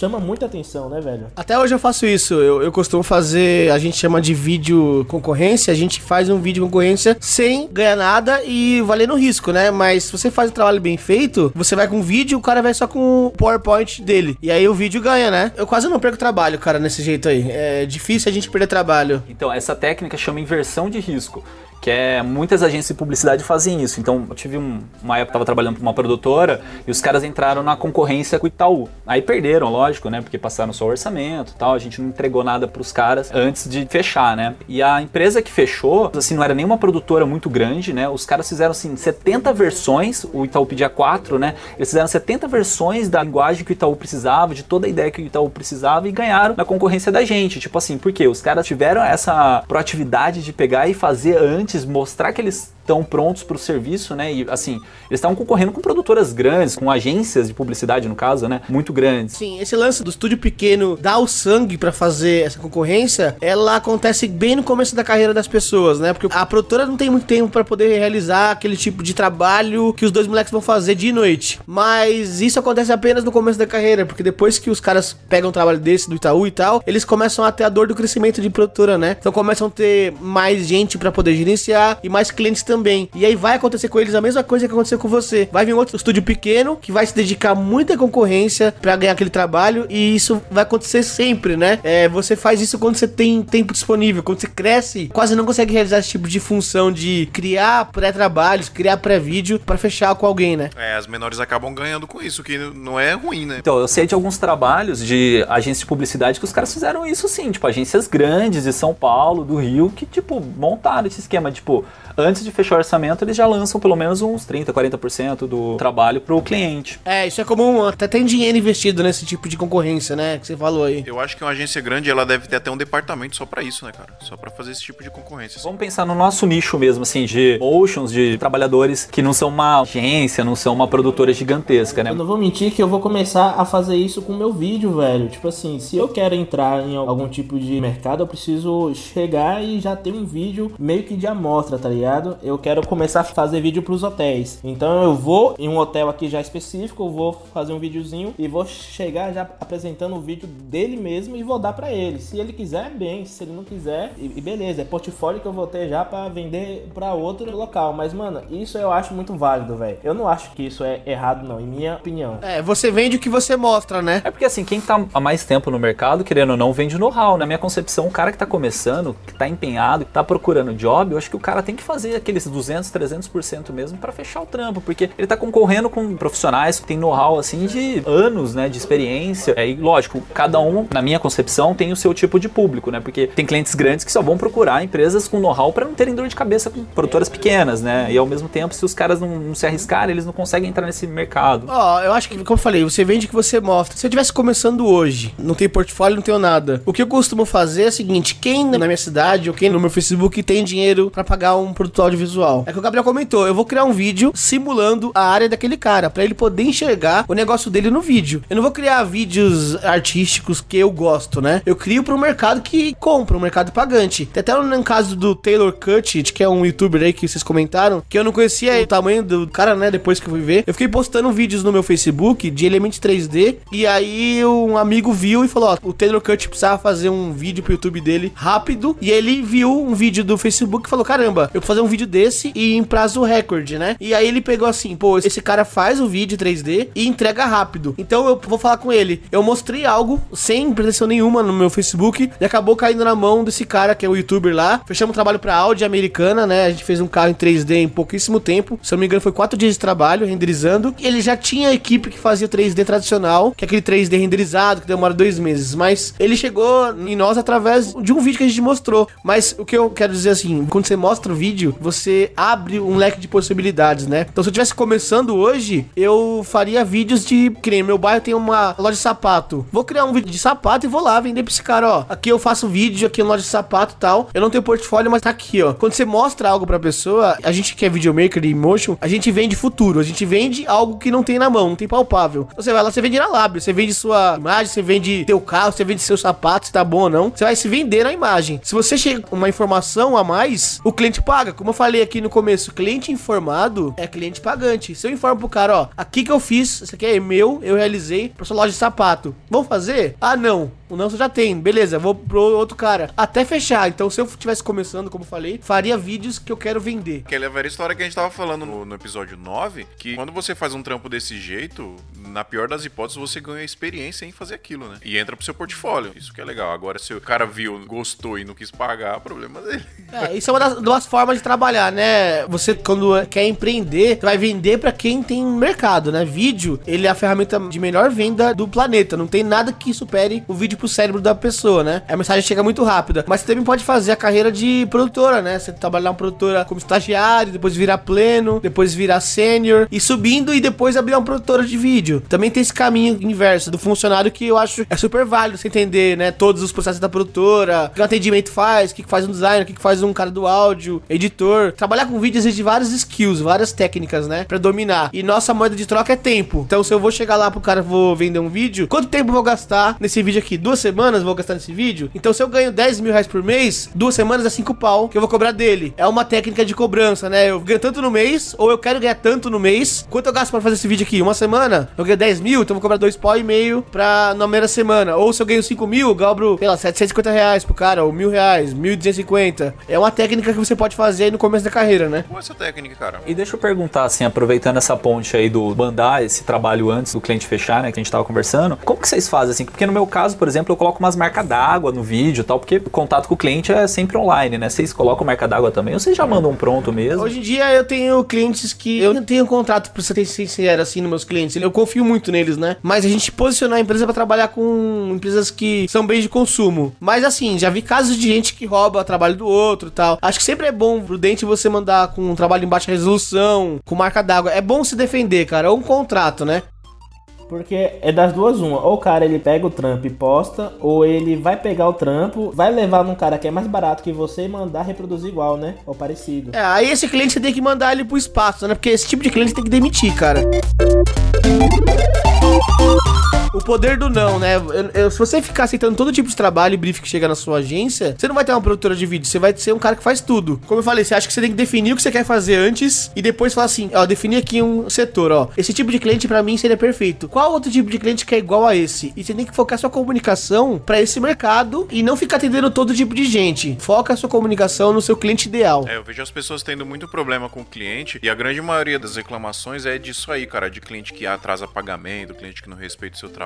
chama muita atenção, né, velho? Até hoje eu faço isso. Eu, eu costumo fazer, a gente chama de vídeo concorrência. A gente faz um vídeo concorrência sem ganhar nada e valendo risco, né? Mas se você faz um trabalho bem feito, você vai com o vídeo, o cara vai só com o PowerPoint dele. E aí o vídeo ganha, né? Eu quase não perco trabalho, cara, nesse jeito aí. É difícil a gente perder trabalho. Então, essa técnica chama inversão de risco. Que é muitas agências de publicidade fazem isso. Então, eu tive um- uma época que tava trabalhando para uma produtora e os caras entraram na concorrência com o Itaú. Aí perderam, lógico, né? Porque passaram só o orçamento tal. A gente não entregou nada para os caras antes de fechar, né? E a empresa que fechou, assim, não era nenhuma produtora muito grande, né? Os caras fizeram, assim, 70 versões. O Itaú pedia 4, né? Eles fizeram 70 versões da linguagem que o Itaú precisava, de toda a ideia que o Itaú precisava e ganharam na concorrência da gente. Tipo assim, porque os caras tiveram essa proatividade de pegar e fazer antes, mostrar que eles estão prontos para o serviço, né? E assim, eles estavam concorrendo com produtoras grandes, com agências de publicidade, no caso, né? Muito grandes. Sim, esse lance do estúdio pequeno dar o sangue pra fazer essa concorrência, ela acontece bem no começo da carreira das pessoas, né? Porque a produtora não tem muito tempo pra poder realizar aquele tipo de trabalho que os dois moleques vão fazer dia e noite. Mas isso acontece apenas no começo da carreira, porque depois que os caras pegam um trabalho desse do Itaú e tal, eles começam a ter a dor do crescimento de produtora, né? Então começam a ter mais gente pra poder gerenciar e mais clientes também. E aí vai acontecer com eles a mesma coisa que aconteceu com você. Vai vir um outro estúdio pequeno que vai se dedicar a muita concorrência pra ganhar aquele trabalho e isso vai acontecer sempre, né? É, você faz isso quando você tem tempo disponível, quando você cresce, quase não consegue realizar esse tipo de função de criar pré-trabalhos, criar pré-vídeo pra fechar com alguém, né? É, as menores acabam ganhando com isso, que não é ruim, né? Então, eu sei de alguns trabalhos de agências de publicidade que os caras fizeram isso sim, tipo, agências grandes de São Paulo, do Rio, que, tipo, montaram esse esquema, tipo, antes de fechar o orçamento, eles já lançam pelo menos uns 30, 40% do trabalho pro cliente. É, isso é comum, até tem dinheiro investido nesse tipo de concorrência, né? Que você falou aí. Eu acho que uma agência grande, ela deve ter até um departamento só pra isso, né, cara? Só pra fazer esse tipo de concorrência. Vamos pensar no nosso nicho mesmo, assim, de motions, de trabalhadores que não são uma agência, não são uma produtora gigantesca, né? Eu não vou mentir que eu vou começar a fazer isso com o meu vídeo, velho. Tipo assim, se eu quero entrar em algum tipo de mercado, eu preciso chegar e já ter um vídeo meio que de amostra, tá ligado? Eu quero começar a fazer vídeo pros hotéis. Então eu vou em um hotel aqui já específico, eu vou fazer um videozinho e vou chegar já apresentando o vídeo dele mesmo e vou dar pra ele. Se ele quiser, bem. Se ele não quiser, e e beleza. É portfólio que eu vou ter já pra vender pra outro local. Mas, mano, isso eu acho muito válido, velho. Eu não acho que isso é errado, não, em minha opinião. É, você vende o que você mostra, né? É porque assim, quem tá há mais tempo no mercado, querendo ou não, vende know-how. Na minha concepção, o cara que tá começando, que tá empenhado, que tá procurando job, eu acho que o cara tem que fazer aqueles 200, 300% mesmo pra fechar o trampo, porque ele tá concorrendo com profissionais que tem know-how assim de anos, né, de experiência. É, e lógico, cada um, na minha concepção, tem o seu tipo de público, né? Porque tem clientes grandes que só vão procurar empresas com know-how pra não terem dor de cabeça com produtoras pequenas, né? E ao mesmo tempo, se os caras não, não se arriscarem, eles não conseguem entrar nesse mercado. Ó, eu acho que, como eu falei, você vende o que você mostra. Se eu estivesse começando hoje, não tem portfólio, não tenho nada. O que eu costumo fazer é o seguinte: quem na minha cidade ou quem no meu Facebook tem dinheiro pra pagar um produtor audiovisual. É que o Gabriel comentou, eu vou criar um vídeo simulando a área daquele cara, pra ele poder enxergar o negócio dele no vídeo. Eu não vou criar vídeos artísticos que eu gosto, né? Eu crio pro mercado que compra, o mercado pagante. Tem até no caso do Taylor Cut, que é um youtuber aí que vocês comentaram, que eu não conhecia o tamanho do cara, né, depois que eu fui ver. Eu fiquei postando vídeos no meu Facebook de elementos 3D, e aí um amigo viu e falou, ó, o Taylor Cut precisava fazer um vídeo pro YouTube dele rápido, e ele viu um vídeo do Facebook e falou, caramba, eu fazer um vídeo desse e em prazo recorde, né? E aí ele pegou assim, pô, esse cara faz o vídeo 3D e entrega rápido. Então eu vou falar com ele. Eu mostrei algo sem pretensão nenhuma no meu Facebook e acabou caindo na mão desse cara que é o youtuber lá. Fechamos um trabalho pra Audi americana, né? A gente fez um carro em 3D em pouquíssimo tempo. Se eu não me engano, foi quatro dias de trabalho renderizando. Ele já tinha a equipe que fazia 3D tradicional, que é aquele 3D renderizado que demora dois meses. Mas ele chegou em nós através de um vídeo que a gente mostrou. Mas o que eu quero dizer assim, quando você mostra o vídeo, você abre um leque de possibilidades, né? Então se eu tivesse começando hoje, eu faria vídeos de. Nem meu bairro tem uma loja de sapato. Vou criar um vídeo de sapato e vou lá vender pra esse cara, ó. Aqui eu faço vídeo, aqui é loja de sapato e tal. Eu não tenho portfólio, mas tá aqui, ó. Quando você mostra algo pra pessoa, a gente que é videomaker e motion, a gente vende futuro. A gente vende algo que não tem na mão, não tem palpável. Você vai lá, você vende na lábio, você vende sua imagem, você vende teu carro, você vende seu sapato, se tá bom ou não. Você vai se vender na imagem. Se você chega uma informação a mais, o cliente paga. Como eu falei aqui no começo, cliente informado é cliente pagante. Se eu informo pro cara, ó, aqui que eu fiz, isso aqui é meu, eu realizei pra sua loja de sapato. Vamos fazer? Ah, não. O não você já tem. Beleza, vou pro outro cara. Até fechar. Então, se eu estivesse começando, como eu falei, faria vídeos que eu quero vender. Que é a história que a gente tava falando no, no episódio 9, que quando você faz um trampo desse jeito, na pior das hipóteses, você ganha experiência em fazer aquilo, né? E entra pro seu portfólio. Isso que é legal. Agora, se o cara viu, gostou e não quis pagar, problema dele. É, isso é uma das duas formas de trabalhar, né? Você, quando quer empreender, vai vender para quem tem mercado, né? Vídeo, ele é a ferramenta de melhor venda do planeta. Não tem nada que supere o vídeo pro cérebro da pessoa, né? A mensagem chega muito rápida. Mas você também pode fazer a carreira de produtora, né? Você trabalhar uma produtora como estagiário, depois virar pleno, depois virar sênior, e subindo e depois abrir uma produtora de vídeo. Também tem esse caminho inverso do funcionário que eu acho é super válido você entender, né? Todos os processos da produtora, o que o atendimento faz, o que faz um designer, o que faz um cara do áudio, editor. Trabalhar com vídeo exige várias skills, várias técnicas, né? Pra dominar. E nossa moeda de troca é tempo. Então, se eu vou chegar lá pro cara, vou vender um vídeo, quanto tempo eu vou gastar nesse vídeo aqui? Duas semanas vou gastar nesse vídeo? Então, se eu ganho 10 mil reais por mês, duas semanas é 5 pau que eu vou cobrar dele. É uma técnica de cobrança, né? Eu ganho tanto no mês, ou eu quero ganhar tanto no mês. Quanto eu gasto pra fazer esse vídeo aqui? Uma semana? Eu ganho 10 mil, então eu vou cobrar dois pau e meio pra na primeira semana. Ou se eu ganho 5 mil, eu cobro, sei lá, 750 reais pro cara, ou mil reais, 1.250. É uma técnica que você pode fazer aí no começo da carreira, né? Qual é essa técnica, cara? E deixa eu perguntar, assim, aproveitando essa ponte aí do mandar esse trabalho antes do cliente fechar, né, que a gente tava conversando, como que vocês fazem, assim? Porque no meu caso, por exemplo, eu coloco umas marcas d'água no vídeo tal, porque contato com o cliente é sempre online, né? Vocês colocam marca d'água também ou vocês já mandam um pronto mesmo? Hoje em dia eu tenho clientes que eu não tenho contrato, pra ser sincero, assim, nos meus clientes. Eu confio muito neles, né? Mas a gente posicionar a empresa pra trabalhar com empresas que são bens de consumo. Mas assim, já vi casos de gente que rouba trabalho do outro tal. Acho que sempre é bom, prudente, você mandar com um trabalho em baixa resolução, com marca d'água. É bom se defender, cara. Ou um contrato, né? Porque é das duas uma. Ou o cara ele pega o trampo e posta, ou ele vai pegar o trampo, vai levar num cara que é mais barato que você e mandar reproduzir igual, né? Ou parecido. É, aí esse cliente você tem que mandar ele pro espaço, né? Porque esse tipo de cliente tem que demitir, cara. O poder do não, né? Eu- eu- se você ficar aceitando todo tipo de trabalho e brief que chega na sua agência, você não vai ter uma produtora de vídeo, você vai ser um cara que faz tudo. Como eu falei, você acha que você tem que definir o que você quer fazer antes e depois falar assim, ó, definir aqui um setor, ó. Esse tipo de cliente pra mim seria perfeito. Qual outro tipo de cliente que é igual a esse? E você tem que focar sua comunicação pra esse mercado e não ficar atendendo todo tipo de gente. Foca a sua comunicação no seu cliente ideal. É, eu vejo as pessoas tendo muito problema com o cliente e a grande maioria das reclamações é disso aí, cara, de cliente que atrasa pagamento, cliente que não respeita o seu trabalho,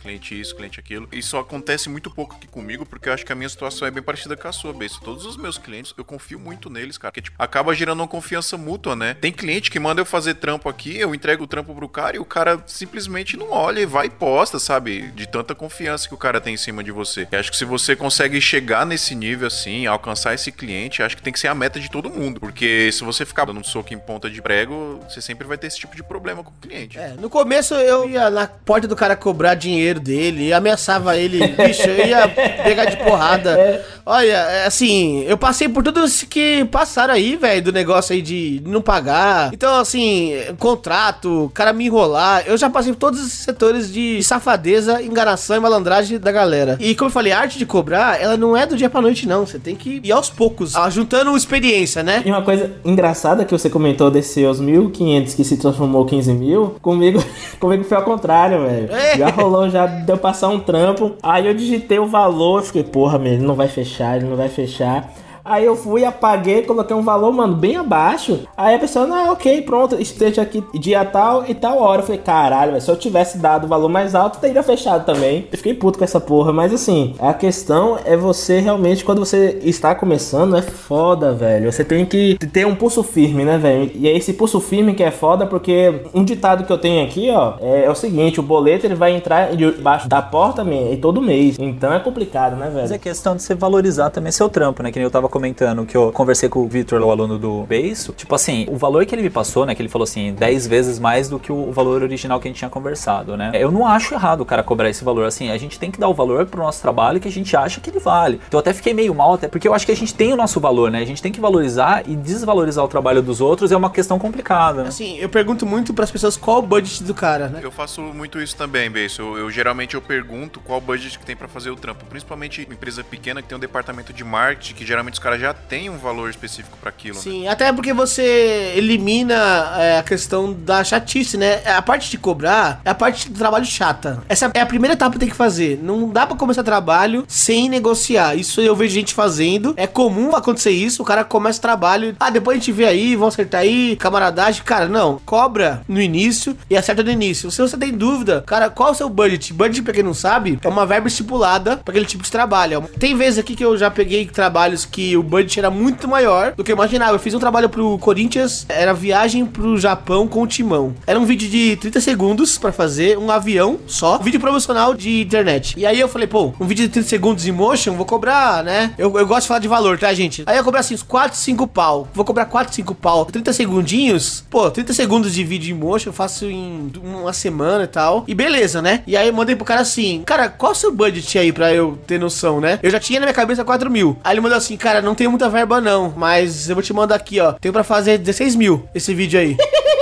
cliente isso, cliente aquilo. Isso acontece muito pouco aqui comigo porque eu acho que a minha situação é bem parecida com a sua, Beijo. Todos os meus clientes, eu confio muito neles, cara, porque tipo, acaba gerando uma confiança mútua, né? Tem cliente que manda eu fazer trampo aqui, eu entrego o trampo pro cara e o cara simplesmente não olha e vai e posta, sabe? De tanta confiança que o cara tem em cima de você. Eu acho que se você consegue chegar nesse nível assim, alcançar esse cliente, acho que tem que ser a meta de todo mundo. Porque se você ficar dando um soco em ponta de prego, você sempre vai ter esse tipo de problema com o cliente. É, no começo eu ia na porta do cara cobrar dinheiro dele, ameaçava ele, bicho, eu ia pegar de porrada. Olha, é, assim, eu passei por tudo isso que passaram aí, velho, do negócio aí de não pagar. Então, assim, contrato, cara me enrolar. Eu já passei por todos esses setores de safadeza, enganação e malandragem da galera. E como eu falei, a arte de cobrar, ela não é do dia pra noite, não. Você tem que ir aos poucos, ah, juntando experiência, né? E uma coisa engraçada que você comentou desses seus 1.500 que se transformou 15 mil, comigo, comigo foi ao contrário, velho. É. Rolou, já deu passar um trampo. Aí eu digitei o valor, fiquei, porra, meu, ele não vai fechar, ele não vai fechar. Aí eu fui, apaguei, coloquei um valor, mano, bem abaixo. Aí a pessoa, não, ok, pronto, esteja aqui dia tal e tal hora. Eu falei, caralho, velho, se eu tivesse dado o valor mais alto, teria fechado também. Eu fiquei puto com essa porra, mas assim, a questão é você realmente, quando você está começando, é foda, velho. Você tem que ter um pulso firme, né, velho? E é esse pulso firme que é foda, porque um ditado que eu tenho aqui, ó, é, é o seguinte: o boleto ele vai entrar debaixo da porta man, todo mês. Então é complicado, né, Mas é velho? questão de você valorizar também seu trampo, né? Que nem eu tava comentando, que eu conversei com o Victor, o aluno do Beiso. Tipo assim, o valor que ele me passou, né? Que ele falou assim, 10 vezes mais do que o valor original que a gente tinha conversado, né? Eu não acho errado o cara cobrar esse valor. Assim, a gente tem que dar o valor pro nosso trabalho que a gente acha que ele vale. Então eu até fiquei meio mal, até porque eu acho que a gente tem o nosso valor, né? A gente tem que valorizar e desvalorizar o trabalho dos outros é uma questão complicada, né? Assim, eu pergunto muito pras pessoas qual o budget do cara, né? Eu faço muito isso também, Beijo. Eu, eu geralmente eu pergunto qual o budget que tem pra fazer o trampo. Principalmente empresa pequena que tem um departamento de marketing, que geralmente os caras já têm um valor específico pra aquilo. né? Sim, até porque você elimina é, a questão da chatice, né? A parte de cobrar é a parte do trabalho chata. Essa é a primeira etapa que tem que fazer. Não dá pra começar trabalho sem negociar. Isso eu vejo gente fazendo. É comum acontecer isso. O cara começa o trabalho. Ah, depois a gente vê aí, vão acertar aí, camaradagem. Cara, não. Cobra no início e acerta no início. Se você tem dúvida, cara, qual é o seu budget? Budget, pra quem não sabe, é uma verba estipulada pra aquele tipo de trabalho. Tem vezes aqui que eu já peguei trabalhos que o budget era muito maior do que eu imaginava. Eu fiz um trabalho pro Corinthians, era viagem pro Japão com o timão. Era um vídeo de 30 segundos pra fazer, um avião só, um vídeo promocional de internet. E aí eu falei, pô, um vídeo de 30 segundos em motion, vou cobrar, né? Eu, eu gosto de falar de valor, tá, gente? Aí eu cobrar assim, uns 4, 5 pau. Vou cobrar 4, 5 pau. 30 segundinhos, pô, 30 segundos de vídeo em motion, eu faço em uma semana e tal. E beleza, né? E aí eu mandei pro cara assim, cara, qual o seu budget aí pra eu ter noção, né? Eu já tinha na minha cabeça 4 mil. Aí ele mandou assim, cara, não tenho muita verba não, mas eu vou te mandar aqui, ó. Tenho pra fazer 16 mil esse vídeo aí.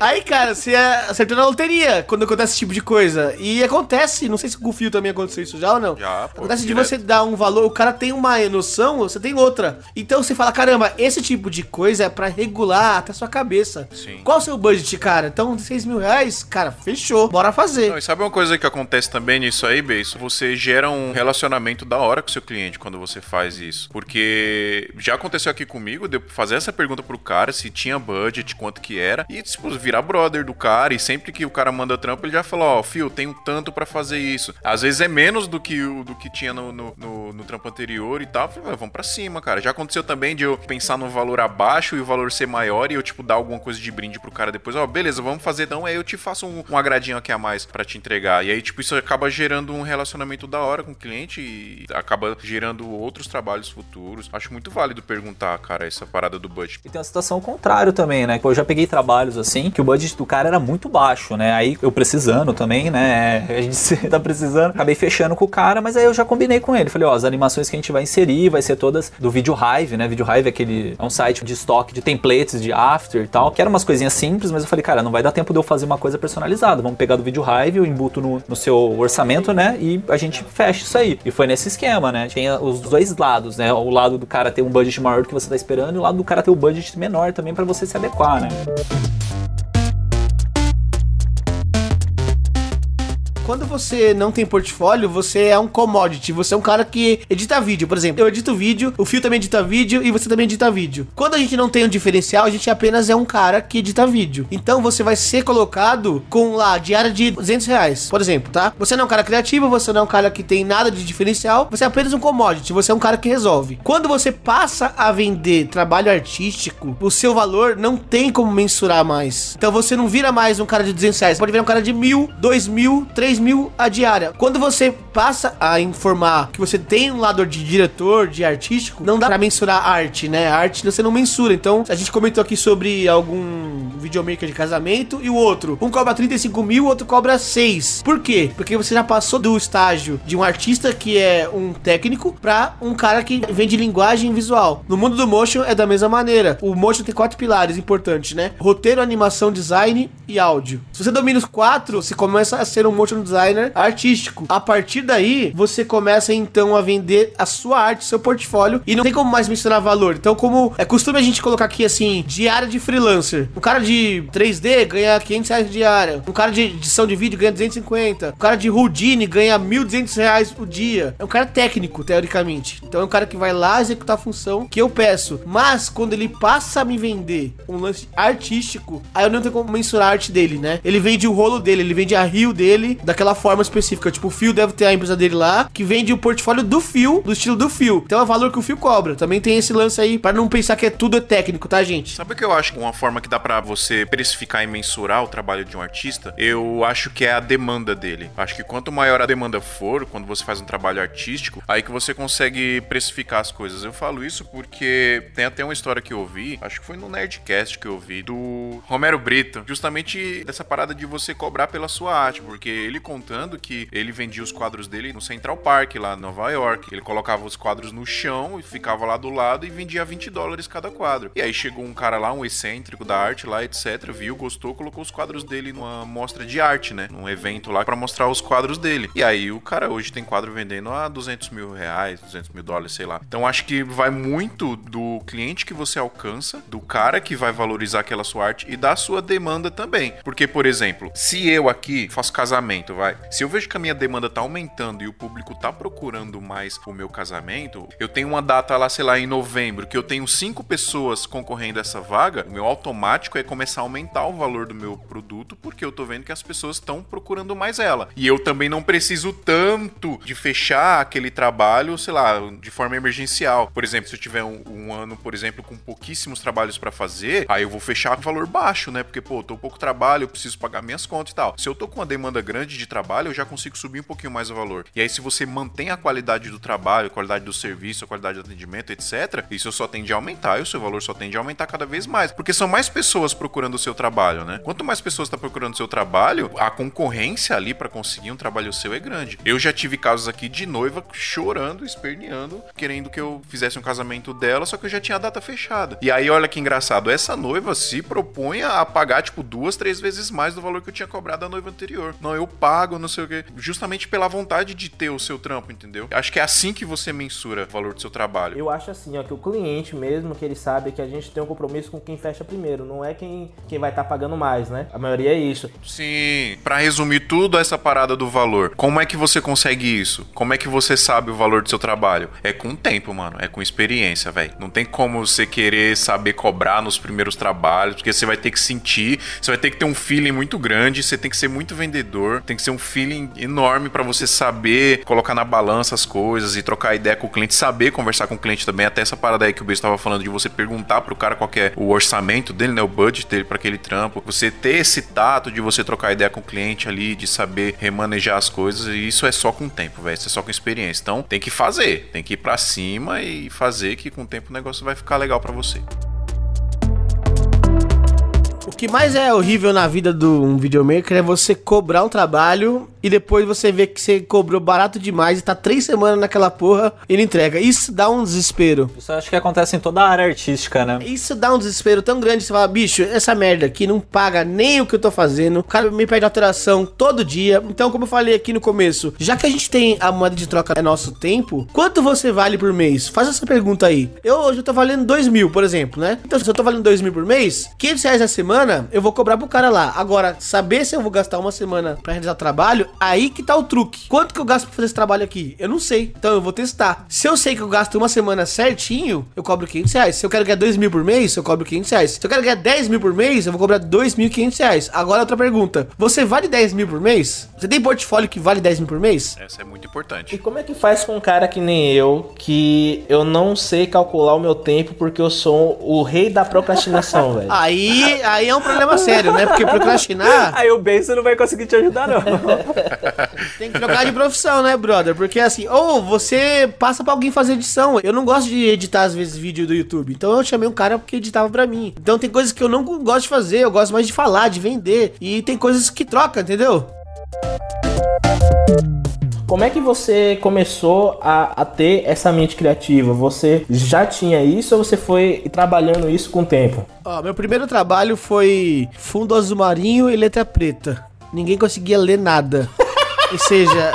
Aí, cara, você acertou na loteria quando acontece esse tipo de coisa. E acontece, não sei se com o Fio também aconteceu isso já ou não. Já, pô, Acontece de direto. você dar um valor, o cara tem uma noção, você tem outra. Então você fala, caramba, esse tipo de coisa é pra regular até a sua cabeça. Sim. Qual o seu budget, cara? Então, 6 mil reais, cara, fechou. Bora fazer. Não, e sabe uma coisa que acontece também nisso aí, Beijo? Você gera um relacionamento da hora com o seu cliente quando você faz isso. Porque já aconteceu aqui comigo, de fazer essa pergunta pro cara se tinha budget, quanto que era, e, tipo, virar brother do cara. E sempre que o cara manda trampo, ele já fala: Ó, Fio, tenho tanto pra fazer isso. Às vezes é menos do que o do que tinha no, no, no- no trampo anterior e tal. "Ah, vamos pra cima, cara. Já aconteceu também de eu pensar no valor abaixo e o valor ser maior e eu, tipo, dar alguma coisa de brinde pro cara depois. Ó, beleza, vamos fazer então. Aí eu te faço um, um agradinho aqui a mais pra te entregar. E aí, tipo, isso acaba gerando um relacionamento da hora com o cliente e acaba gerando outros trabalhos futuros. Acho muito válido perguntar, cara, essa parada do budget. E tem uma situação contrário também, né? Eu já peguei trabalhos assim que o budget do cara era muito baixo, né? Aí eu precisando também, né? A gente tá precisando. Acabei fechando com o cara, mas aí eu já combinei com ele. Falei, ó, as animações que a gente vai inserir vai ser todas do Video Hive, né? Video Hive é aquele é um site de estoque de templates de after e tal, que eram umas coisinhas simples, mas eu falei, cara, não vai dar tempo de eu fazer uma coisa personalizada. Vamos pegar do Video Hive, eu embuto no, no seu orçamento, né? E a gente fecha isso aí. E foi nesse esquema, né? Tem os dois lados, né? O lado do cara ter um budget maior do que você tá esperando e o lado do cara ter um budget menor também pra você se adequar, né? Quando você não tem portfólio, você é um commodity. Você é um cara que edita vídeo. Por exemplo, eu edito vídeo, o Fio também edita vídeo e você também edita vídeo. Quando a gente não tem um diferencial, a gente apenas é um cara que edita vídeo. Então você vai ser colocado com lá diária de 200 reais, por exemplo, tá? Você não é um cara criativo, você não é um cara que tem nada de diferencial, você é apenas um commodity, você é um cara que resolve. Quando você passa a vender trabalho artístico, o seu valor não tem como mensurar mais. Então você não vira mais um cara de 200 reais, pode virar um cara de mil, dois mil, três mil a diária. Quando você passa a informar que você tem um lado de diretor, de artístico, não dá pra mensurar arte, né? Arte você não mensura. Então, a gente comentou aqui sobre algum videomaker de casamento e o outro. Um cobra 35 mil, o outro cobra 6. Por quê? Porque você já passou do estágio de um artista que é um técnico pra um cara que vende linguagem visual. No mundo do motion é da mesma maneira. O motion tem quatro pilares importantes, né? Roteiro, animação, design e áudio. Se você domina os quatro, você começa a ser um motion designer artístico. A partir daí, você começa então a vender a sua arte, seu portfólio e não tem como mais mencionar valor. Então, como é costume a gente colocar aqui assim, diária de freelancer. Um cara de 3D ganha 500 reais diária. Um cara de edição de vídeo ganha 250. Um cara de Houdini ganha 1.200 reais o dia. É um cara técnico, teoricamente. Então é um cara que vai lá executar a função que eu peço. Mas quando ele passa a me vender um lance artístico, aí eu não tenho como mensurar a arte dele, né? Ele vende o rolo dele, ele vende a rio dele daquela forma específica. Tipo, o Fio deve ter a empresa dele lá, que vende o portfólio do Fio, do estilo do Fio. Então é o valor que o Fio cobra. Também tem esse lance aí, para não pensar que é tudo é técnico, tá, gente? Sabe o que eu acho? Uma forma que dá pra você precificar e mensurar o trabalho de um artista, eu acho que é a demanda dele. Acho que quanto maior a demanda for, quando você faz um trabalho artístico, aí que você consegue precificar as coisas. Eu falo isso porque tem até uma história que eu ouvi, acho que foi no Nerdcast que eu ouvi, do Romero Brito, justamente dessa parada de você cobrar pela sua arte, porque ele contando que ele vendia os quadros dele no Central Park, lá em Nova York. Ele colocava os quadros no chão e ficava lá do lado e vendia 20 dólares cada quadro. E aí chegou um cara lá, um excêntrico da arte lá, etc, viu, gostou, colocou os quadros dele numa mostra de arte, né? Num evento lá para mostrar os quadros dele. E aí o cara hoje tem quadro vendendo a 200 mil reais, 200 mil dólares, sei lá. Então acho que vai muito do cliente que você alcança, do cara que vai valorizar aquela sua arte e da sua demanda também. Porque, por exemplo, se eu aqui faço casamento, vai. Se eu vejo que a minha demanda tá aumentando e o público tá procurando mais o meu casamento, eu tenho uma data lá, sei lá, em novembro, que eu tenho cinco pessoas concorrendo a essa vaga, o meu automático é começar a aumentar o valor do meu produto, porque eu tô vendo que as pessoas estão procurando mais ela. E eu também não preciso tanto de fechar aquele trabalho, sei lá, de forma emergencial. Por exemplo, se eu tiver um, um ano, por exemplo, com pouquíssimos trabalhos para fazer, aí eu vou fechar com valor baixo, né? Porque, pô, tô pouco trabalho, eu preciso pagar minhas contas e tal. Se eu tô com uma demanda grande de trabalho, eu já consigo subir um pouquinho mais o valor. E aí, se você mantém a qualidade do trabalho, a qualidade do serviço, a qualidade do atendimento, etc., isso só tende a aumentar e o seu valor só tende a aumentar cada vez mais. Porque são mais pessoas procurando o seu trabalho, né? Quanto mais pessoas estão procurando o seu trabalho, a concorrência ali para conseguir um trabalho seu é grande. Eu já tive casos aqui de noiva chorando, esperneando, querendo que eu fizesse um casamento dela, só que eu já tinha a data fechada. E aí, olha que engraçado, essa noiva se propõe a pagar, tipo, duas, três vezes mais do valor que eu tinha cobrado da noiva anterior. Não, eu pago, não sei o quê. Justamente pela vontade de ter o seu trampo, entendeu? Acho que é assim que você mensura o valor do seu trabalho. Eu acho assim, ó, que o cliente mesmo, que ele sabe que a gente tem um compromisso com quem fecha primeiro, não é quem, quem vai estar pagando mais, né? A maioria é isso. Sim, Pra resumir tudo essa parada do valor, como é que você consegue isso? Como é que você sabe o valor do seu trabalho? É com tempo, mano, é com experiência, velho. Não tem como você querer saber cobrar nos primeiros trabalhos, porque você vai ter que sentir, você vai ter que ter um feeling muito grande, você tem que ser muito vendedor, tem que ser um feeling enorme para você saber colocar na balança as coisas e trocar ideia com o cliente, saber conversar com o cliente também. Até essa parada aí que o Beijo estava falando de você perguntar pro cara qual é o orçamento dele, né, o budget dele para aquele trampo. Você ter esse tato de você trocar ideia com o cliente ali, de saber remanejar as coisas, e isso é só com tempo, velho. Isso é só com experiência. Então, tem que fazer, tem que ir para cima e fazer que com o tempo o negócio vai ficar legal para você. O que mais é horrível na vida de um videomaker é você cobrar um trabalho e depois você vê que você cobrou barato demais e tá três semanas naquela porra e não entrega. Isso dá um desespero. Isso acho que acontece em toda a área artística, né? Isso dá um desespero tão grande. Você fala, bicho, essa merda aqui não paga nem o que eu tô fazendo. O cara me pede alteração todo dia. Então, como eu falei aqui no começo, já que a gente tem a moeda de troca é nosso tempo, quanto você vale por mês? Faz essa pergunta aí. Eu hoje eu tô valendo dois mil, por exemplo, né? Então, se eu tô valendo dois mil por mês, 500 reais a semana, eu vou cobrar pro cara lá. Agora, saber se eu vou gastar uma semana pra realizar trabalho, aí que tá o truque. Quanto que eu gasto pra fazer esse trabalho aqui? Eu não sei. Então eu vou testar. Se eu sei que eu gasto uma semana certinho, eu cobro 500 reais. Se eu quero ganhar 2 mil por mês, eu cobro 500 reais. Se eu quero ganhar 10 mil por mês, eu vou cobrar 2.500 reais. Agora outra pergunta. Você vale 10 mil por mês? Você tem portfólio que vale 10 mil por mês? Essa é muito E importante. como é que faz com um cara que nem eu, que eu não sei calcular o meu tempo porque eu sou o rei da procrastinação, velho? Aí, aí é um problema sério, né? Porque procrastinar Aí o Benção não vai conseguir te ajudar, não. tem que trocar de profissão, né, brother? Porque assim, ou você passa pra alguém fazer edição. Eu não gosto de editar, às vezes, vídeo do YouTube. Então eu chamei um cara que editava pra mim. Então tem coisas que eu não gosto de fazer, eu gosto mais de falar, de vender. E tem coisas que troca, entendeu? Como é que você começou a, a ter essa mente criativa? Você já tinha isso ou você foi trabalhando isso com o tempo? Ó, meu primeiro trabalho foi fundo azul marinho e letra preta. Ninguém conseguia ler nada. Ou seja,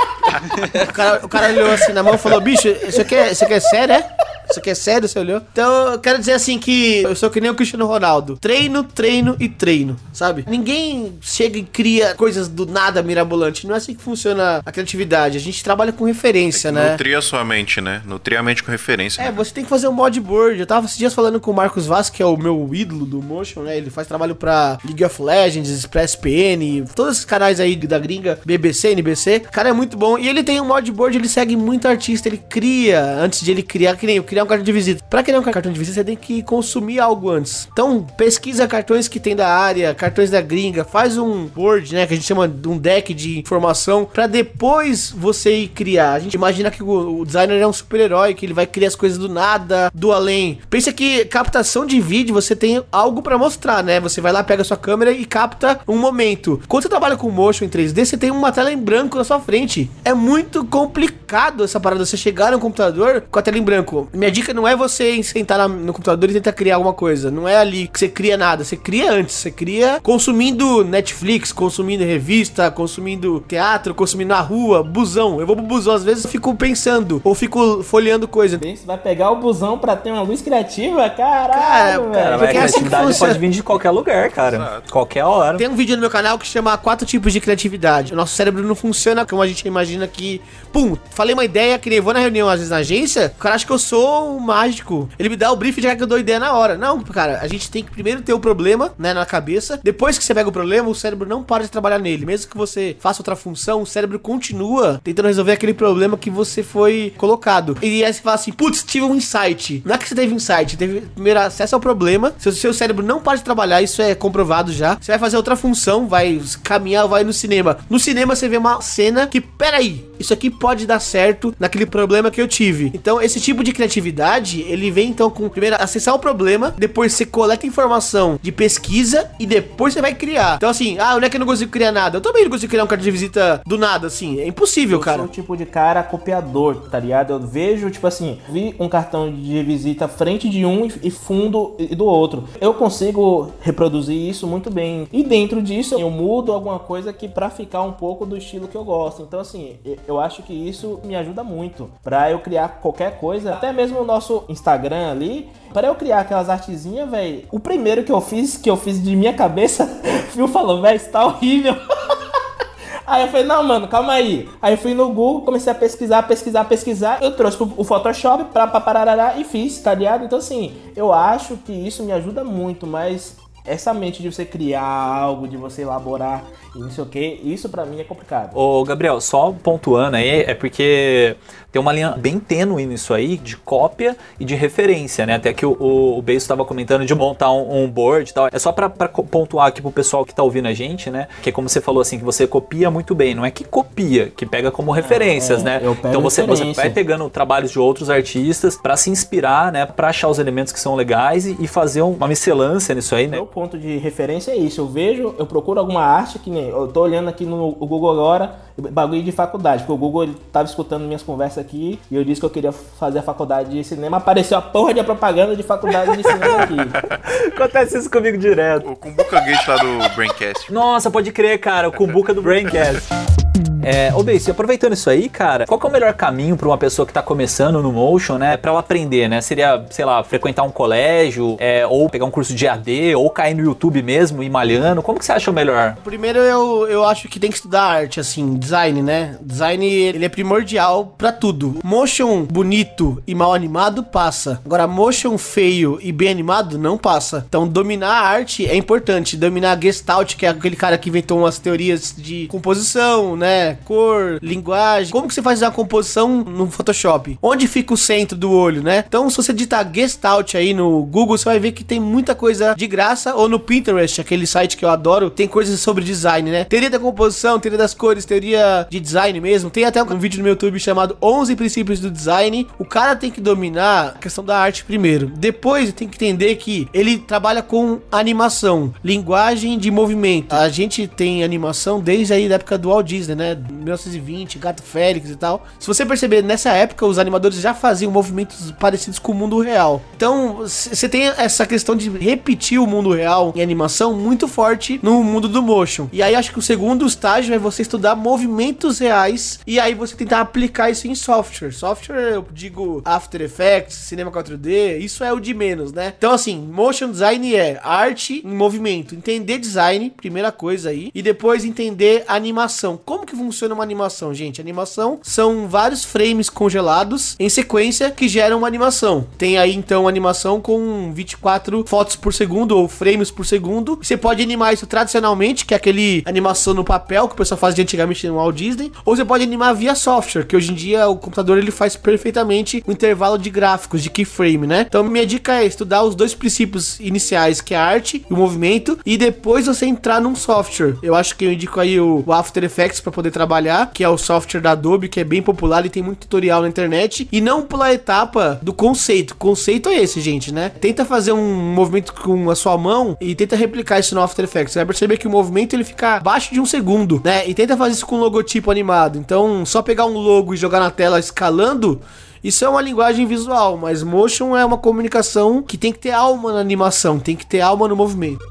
o cara, o cara olhou assim na mão e falou: bicho, isso aqui é, isso aqui é sério, é? Isso aqui é sério, você olhou? Então, eu quero dizer assim que eu sou que nem o Cristiano Ronaldo. Treino, treino e treino, sabe? Ninguém chega e cria coisas do nada mirabolante. Não é assim que funciona a criatividade. A gente trabalha com referência, né? Nutrir a sua mente, né? Nutrir a mente com referência. É, né? você tem que fazer um modboard. Eu tava esses dias falando com o Marcos Vaz, que é o meu ídolo do Motion, né? Ele faz trabalho pra League of Legends, ExpressPN, todos esses canais aí da gringa, BBC, NBC. O cara é muito bom. E ele tem um modboard, ele segue muito artista, ele cria, antes de ele criar, que nem eu, criar um cartão de visita. Pra criar um cartão de visita, você tem que consumir algo antes. Então, pesquisa cartões que tem da área, cartões da gringa, faz um board, né? Que a gente chama de um deck de informação, pra depois você ir criar. A gente imagina que o, designer é um super-herói, que ele vai criar as coisas do nada, do além. Pensa que captação de vídeo, você tem algo pra mostrar, né? Você vai lá, pega a sua câmera e capta um momento. Quando você trabalha com motion em 3D, você tem uma tela em branco na sua frente. É muito complicado essa parada. Você chegar no computador com a tela em branco. Minha dica não é você sentar na- no computador e tentar criar alguma coisa. Não é ali que você cria nada. Você cria antes. Você cria consumindo Netflix, consumindo revista, consumindo teatro, consumindo na rua, busão. Eu vou pro busão, às vezes eu fico pensando ou fico folheando coisa. Você vai pegar o busão pra ter uma luz criativa? Caralho, Cara, velho. cara, Mas a Porque é assim que criatividade funciona. pode vir de qualquer lugar, cara. Qualquer hora. Tem um vídeo no meu canal que chama Quatro Tipos de Criatividade. O nosso cérebro não funciona como a gente imagina que. Pum, falei uma ideia, que nem vou na reunião às vezes na agência, o cara acha que eu sou um mágico. Ele me dá o brief e já que eu dou ideia na hora. Não, cara, a gente tem que primeiro ter o problema, né, na cabeça. Depois que você pega o problema, o cérebro não para de trabalhar nele. Mesmo que você faça outra função, o cérebro continua tentando resolver aquele problema que você foi colocado. E aí você fala assim, putz, tive um insight. Não é que você teve insight, teve primeiro acesso ao problema. Se o seu cérebro não para de trabalhar, isso é comprovado já. Você vai fazer outra função, vai caminhar, vai no cinema. No cinema você vê uma cena que, peraí, isso aqui pode dar certo naquele problema que eu tive. Então, esse tipo de criatividade, ele vem então com primeiro acessar o problema, depois você coleta informação de pesquisa e depois você vai criar. Então, assim, ah, não é que eu não consigo criar nada. Eu também não consigo criar um cartão de visita do nada, assim. É impossível, Eu cara. sou o tipo de cara copiador, tá ligado? Eu vejo, tipo assim, vi um cartão de visita frente de um e fundo do outro. Eu consigo reproduzir isso muito bem. E dentro disso, eu mudo alguma coisa que pra ficar um pouco do estilo que eu gosto. Então, assim, eu- eu acho que isso me ajuda muito pra eu criar qualquer coisa, até mesmo o nosso Instagram ali. Pra eu criar aquelas artezinhas, velho. O primeiro que eu fiz, que eu fiz de minha cabeça, o Phil falou, velho, isso tá horrível. Aí eu falei, não, mano, calma aí. Aí eu fui no Google, comecei a pesquisar, pesquisar, pesquisar. Eu trouxe o Photoshop pra, pra parará e fiz, tá ligado? Então, assim, eu acho que isso me ajuda muito, mas essa mente de você criar algo, de você elaborar e não sei o que, isso pra mim é complicado. Ô, Gabriel, só pontuando aí, é porque tem uma linha bem tênue nisso aí, de cópia e de referência, né? Até que o, o, o Beijo estava comentando de montar um, um board e tal. É só co- pontuar aqui pro pessoal que tá ouvindo a gente, né? Que é como você falou assim, que você copia muito bem. Não é que copia, que pega como referências, é, né? Então você, você vai pegando trabalhos de outros artistas pra se inspirar, né? Pra achar os elementos que são legais e, e fazer uma miscelância nisso aí, né? Meu ponto de referência é isso. Eu vejo, eu procuro alguma arte que nem. Eu tô olhando aqui no Google agora, bagulho de faculdade, porque o Google ele tava escutando minhas conversas aqui e eu disse que eu queria fazer a faculdade de cinema. Apareceu a porra de propaganda de faculdade de cinema aqui. Acontece isso comigo direto. O Kumbuka Gate lá do Braincast. Nossa, pode crer, cara, o Kumbuka do Braincast. É, ô Beice, aproveitando isso aí, cara, qual é o melhor caminho pra uma pessoa que tá começando no motion, né, pra ela aprender, né? Seria, sei lá, frequentar um colégio, é, ou pegar um curso de AD, ou cair no YouTube mesmo e malhando? Como que você acha o melhor? Primeiro eu, eu acho que tem que estudar arte, assim, design, né? Design, ele é primordial pra tudo. Motion bonito e mal animado passa. Agora, motion feio e bem animado não passa. Então, dominar a arte é importante. Dominar a Gestalt, que é aquele cara que inventou umas teorias de composição, né? Cor, linguagem. Como que você faz uma composição no Photoshop? Onde fica o centro do olho, né? Então, se você digitar Gestalt aí no Google, você vai ver que tem muita coisa de graça. Ou no Pinterest, aquele site que eu adoro, tem coisas sobre design, né? Teoria da composição, teoria das cores, teoria de design mesmo. Tem até um vídeo no meu YouTube chamado 11 princípios do design. O cara tem que dominar a questão da arte primeiro. Depois, tem que entender que ele trabalha com animação, linguagem de movimento. A gente tem animação desde aí da época do Walt Disney, né? 1920, Gato Félix e tal. Se você perceber, nessa época os animadores já faziam movimentos parecidos com o mundo real. Então, você tem essa questão de repetir o mundo real em animação muito forte no mundo do motion. E aí acho que o segundo estágio é você estudar movimentos reais e aí você tentar aplicar isso em software. Software, eu digo After Effects, Cinema 4D, isso é o de menos, né? Então assim, motion design é arte em movimento, entender design, primeira coisa aí, e depois entender animação. Como que funciona uma animação, gente? Animação são vários frames congelados em sequência que geram uma animação. Tem aí então animação com 24 fotos por segundo ou frames por segundo. Você pode animar isso tradicionalmente, que é aquele animação no papel que o pessoal fazia antigamente no Walt Disney, ou você pode animar via software, que hoje em dia o computador ele faz perfeitamente o intervalo de gráficos, de keyframe, né? Então minha dica é estudar os dois princípios iniciais, que é a arte e o movimento, e depois você entrar num software. Eu acho que eu indico aí o After Effects para poder trabalhar, que é o software da Adobe, que é bem popular e tem muito tutorial na internet, e não pular a etapa do conceito. Conceito é esse, gente, né? Tenta fazer um movimento com a sua mão e tenta replicar isso no After Effects. Você vai perceber que o movimento ele fica abaixo de um segundo, né? E tenta fazer isso com um logotipo animado. Então, só pegar um logo e jogar na tela escalando isso é uma linguagem visual, mas motion é uma comunicação que tem que ter alma na animação, tem que ter alma no movimento.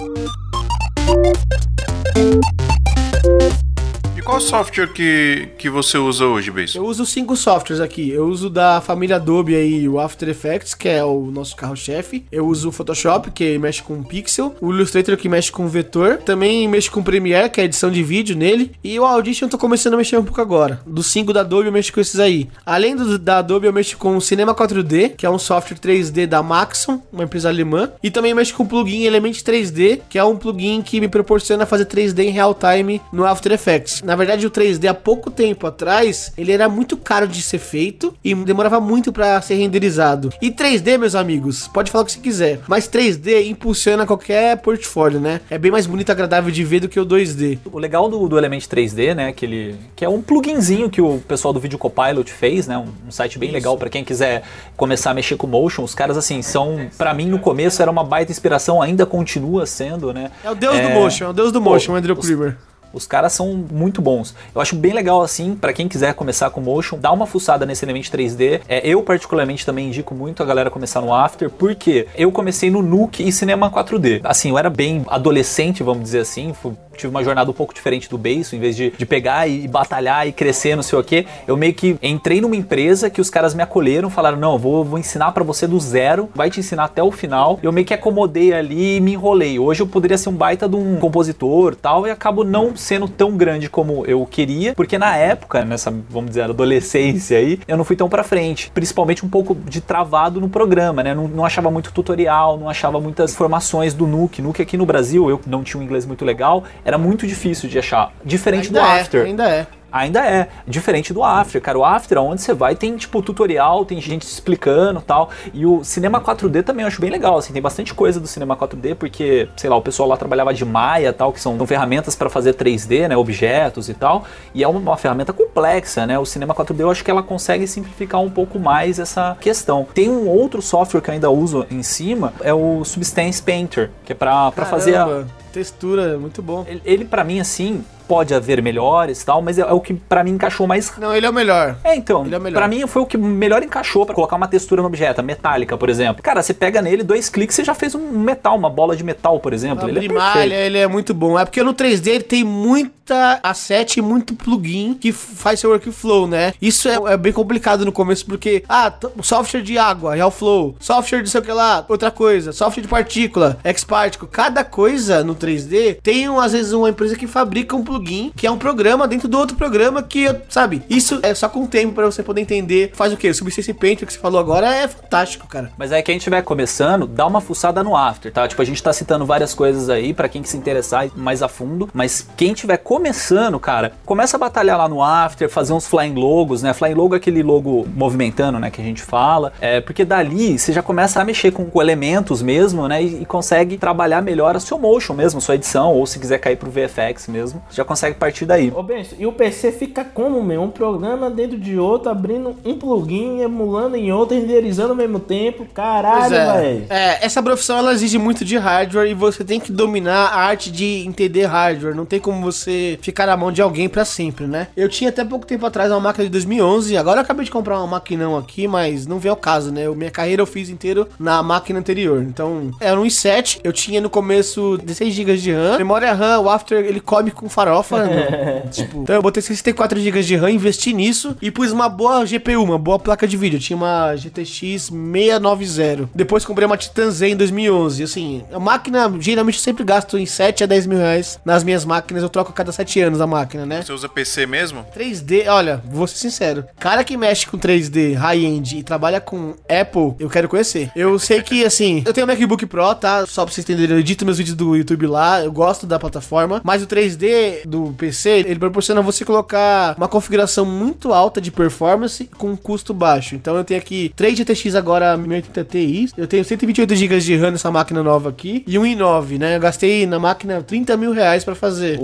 Qual software que, que você usa hoje, Beijo? Eu uso cinco softwares aqui. Eu uso da família Adobe aí o After Effects, que é o nosso carro-chefe. Eu uso o Photoshop, que mexe com pixel. O Illustrator, que mexe com vetor. Também mexe com Premiere, que é edição de vídeo nele. E o Audition eu tô começando a mexer um pouco agora. Dos cinco da Adobe eu mexo com esses aí. Além do da Adobe, eu mexo com o Cinema 4D, que é um software 3D da Maxon, uma empresa alemã. E também mexo com o plugin Element 3D, que é um plugin que me proporciona fazer 3D em real time no After Effects. Na verdade, o 3D há pouco tempo atrás, ele era muito caro de ser feito e demorava muito para ser renderizado. E 3D, meus amigos, pode falar o que você quiser, mas 3D impulsiona qualquer portfólio, né? É bem mais bonito e agradável de ver do que o 2D. O legal do, do Element 3D, né, que, ele, que é um pluginzinho que o pessoal do Video Copilot fez, né, um, um site bem legal para quem quiser começar a mexer com motion. Os caras, assim, são, para mim, no começo era uma baita inspiração, ainda continua sendo, né. É o deus do motion, é o deus do motion, o Andrew Kleber. Os caras são muito bons. Eu acho bem legal assim, para quem quiser começar com motion, dá uma fuçada nesse Element 3D. É, eu particularmente também indico muito a galera começar no After, porque eu comecei no Nuke e Cinema 4D. Assim, eu era bem adolescente, vamos dizer assim, fui, tive uma jornada um pouco diferente do Beiço, em vez de, de pegar e batalhar e crescer, não sei o que, eu meio que entrei numa empresa que os caras me acolheram, falaram: "Não, vou, vou ensinar para você do zero, vai te ensinar até o final". Eu meio que acomodei ali e me enrolei. Hoje eu poderia ser um baita de um compositor, tal, e acabo não sendo tão grande como eu queria, porque na época, nessa, vamos dizer, adolescência aí, eu não fui tão pra frente. Principalmente um pouco de travado no programa, né? Não, não achava muito tutorial, não achava muitas informações do Nuke. Nuke aqui no Brasil, eu não tinha um inglês muito legal, era muito difícil de achar. Diferente Ainda do é, After. ainda é. Ainda é. Diferente do After, cara. O After, onde você vai, tem tipo tutorial, tem gente explicando tal. E o Cinema 4D também eu acho bem legal, assim. Tem bastante coisa do Cinema 4D, porque, sei lá, o pessoal lá trabalhava de Maya tal, que são, são ferramentas para fazer 3D, né? Objetos e tal. E é uma, uma, ferramenta complexa, né? O Cinema 4D eu acho que ela consegue simplificar um pouco mais essa questão. Tem um outro software que eu ainda uso em cima, é o Substance Painter, que é pra, pra fazer a. Textura, muito bom. Ele, ele para mim, assim, pode haver melhores e tal, mas é, é o que para mim encaixou mais. Não, ele é o melhor. É, então, Ele é o melhor. pra mim foi o que melhor encaixou pra colocar uma textura no objeto, metálica, por exemplo. Cara, você pega nele, dois cliques, você já fez um metal, uma bola de metal, por exemplo. Ele é ele é muito bom. É porque no 3D ele tem muita asset e muito plugin que faz seu workflow, né? Isso é, é bem complicado no começo, porque, ah, software de água, Flow, software de sei o que lá, outra coisa, software de partícula, Xparticle, cada coisa no 3D tem, às vezes, uma empresa que fabrica um plugin plugin, que é um programa dentro do outro programa que, sabe, isso é só com o tempo pra você poder entender. Faz o quê? O Substance Paint que você falou agora é fantástico, cara. Mas aí quem estiver começando, dá uma fuçada no After, tá? Tipo, a gente tá citando várias coisas aí pra quem que se interessar mais a fundo, mas quem estiver começando, cara, começa a batalhar lá no After, fazer uns flying logos, né? Flying logo é aquele logo movimentando, né, que a gente fala. É, porque dali você já começa a mexer com, com elementos mesmo, né? E, e consegue trabalhar melhor a seu motion mesmo, sua edição, ou se quiser cair pro VFX mesmo, já consegue partir daí. Ô, Benção, e o PC fica como, meu? Um programa dentro de outro, abrindo um plugin, emulando em outro, renderizando ao mesmo tempo. Caralho, é. velho. É, essa profissão ela exige muito de hardware e você tem que dominar a arte de entender hardware. Não tem como você ficar na mão de alguém pra sempre, né? Eu tinha até pouco tempo atrás uma máquina de 2011, agora eu acabei de comprar uma maquinão aqui, mas não vem ao caso, né? Eu- minha carreira eu fiz inteiro na máquina anterior. Então, era um i7, eu tinha no começo 16 GB de RAM, memória RAM, o After ele come com farofa, né? tipo, então eu botei 64 GB de RAM, investi nisso e pus uma boa GPU, uma boa placa de vídeo. Eu tinha uma GTX 690. Depois comprei uma Titan Z em 2011. Assim, a máquina, geralmente eu sempre gasto em 7 a 10 mil reais nas minhas máquinas. Eu troco a cada 7 anos a máquina, né? Você usa PC mesmo? 3D, olha, vou ser sincero. Cara que mexe com 3D high-end e trabalha com Apple, eu quero conhecer. Eu sei que, assim, eu tenho o MacBook Pro, tá? Só pra vocês entenderem, eu edito meus vídeos do YouTube lá, eu gosto da plataforma. Mas o 3D do PC, ele proporciona você colocar uma configuração muito alta de performance com custo baixo. Então eu tenho aqui 3 GTX agora 1080 Ti, eu tenho 128 GB de RAM nessa máquina nova aqui e um i9, né? Eu gastei na máquina 30 mil reais pra fazer.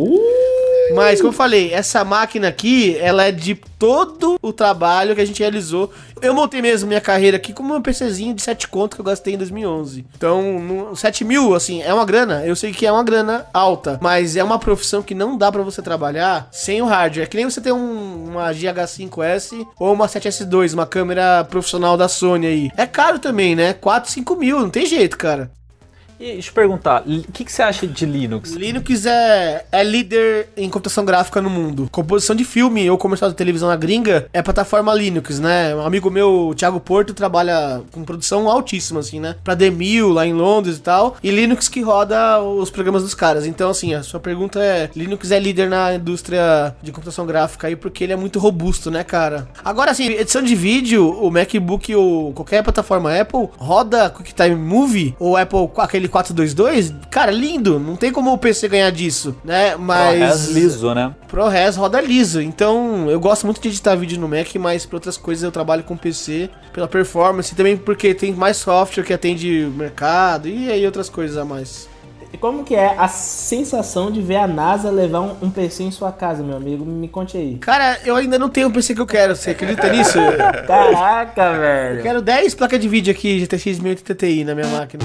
Mas, como eu falei, essa máquina aqui, ela é de todo o trabalho que a gente realizou. Eu montei mesmo minha carreira aqui com um PCzinho de 7 conto que eu gastei em 2011. Então, no, 7 mil, assim, é uma grana. Eu sei que é uma grana alta, mas é uma profissão que não dá pra você trabalhar sem o hardware. É que nem você ter um- uma GH5S ou uma 7S2, uma câmera profissional da Sony aí. É caro também, né? 4, 5 mil, não tem jeito, cara. E deixa eu perguntar, o que, que você acha de Linux? Linux é, é líder em computação gráfica no mundo. Composição de filme ou comercial de televisão na gringa é plataforma Linux, né? Um amigo meu, o Thiago Porto, trabalha com produção altíssima, assim, né? Pra Demil, lá em Londres e tal. E Linux que roda os programas dos caras. Então, assim, a sua pergunta é: Linux é líder na indústria de computação gráfica aí porque ele é muito robusto, né, cara? Agora, assim, edição de vídeo, o MacBook ou qualquer plataforma Apple roda QuickTime Movie ou Apple aquele 422, cara, lindo. Não tem como o PC ganhar disso, né? Mas ProRes liso, né? ProRes roda liso. Então, eu gosto muito de editar vídeo no Mac, mas para outras coisas eu trabalho com PC pela performance, e também porque tem mais software que atende o mercado e aí outras coisas a mais. E como que é a sensação de ver a NASA levar um, um PC em sua casa, meu amigo? Me conte aí. Cara, eu ainda não tenho o PC que eu quero, você acredita nisso? Caraca, Eu velho. quero 10 placas de vídeo aqui GTX 1080 Ti na minha máquina.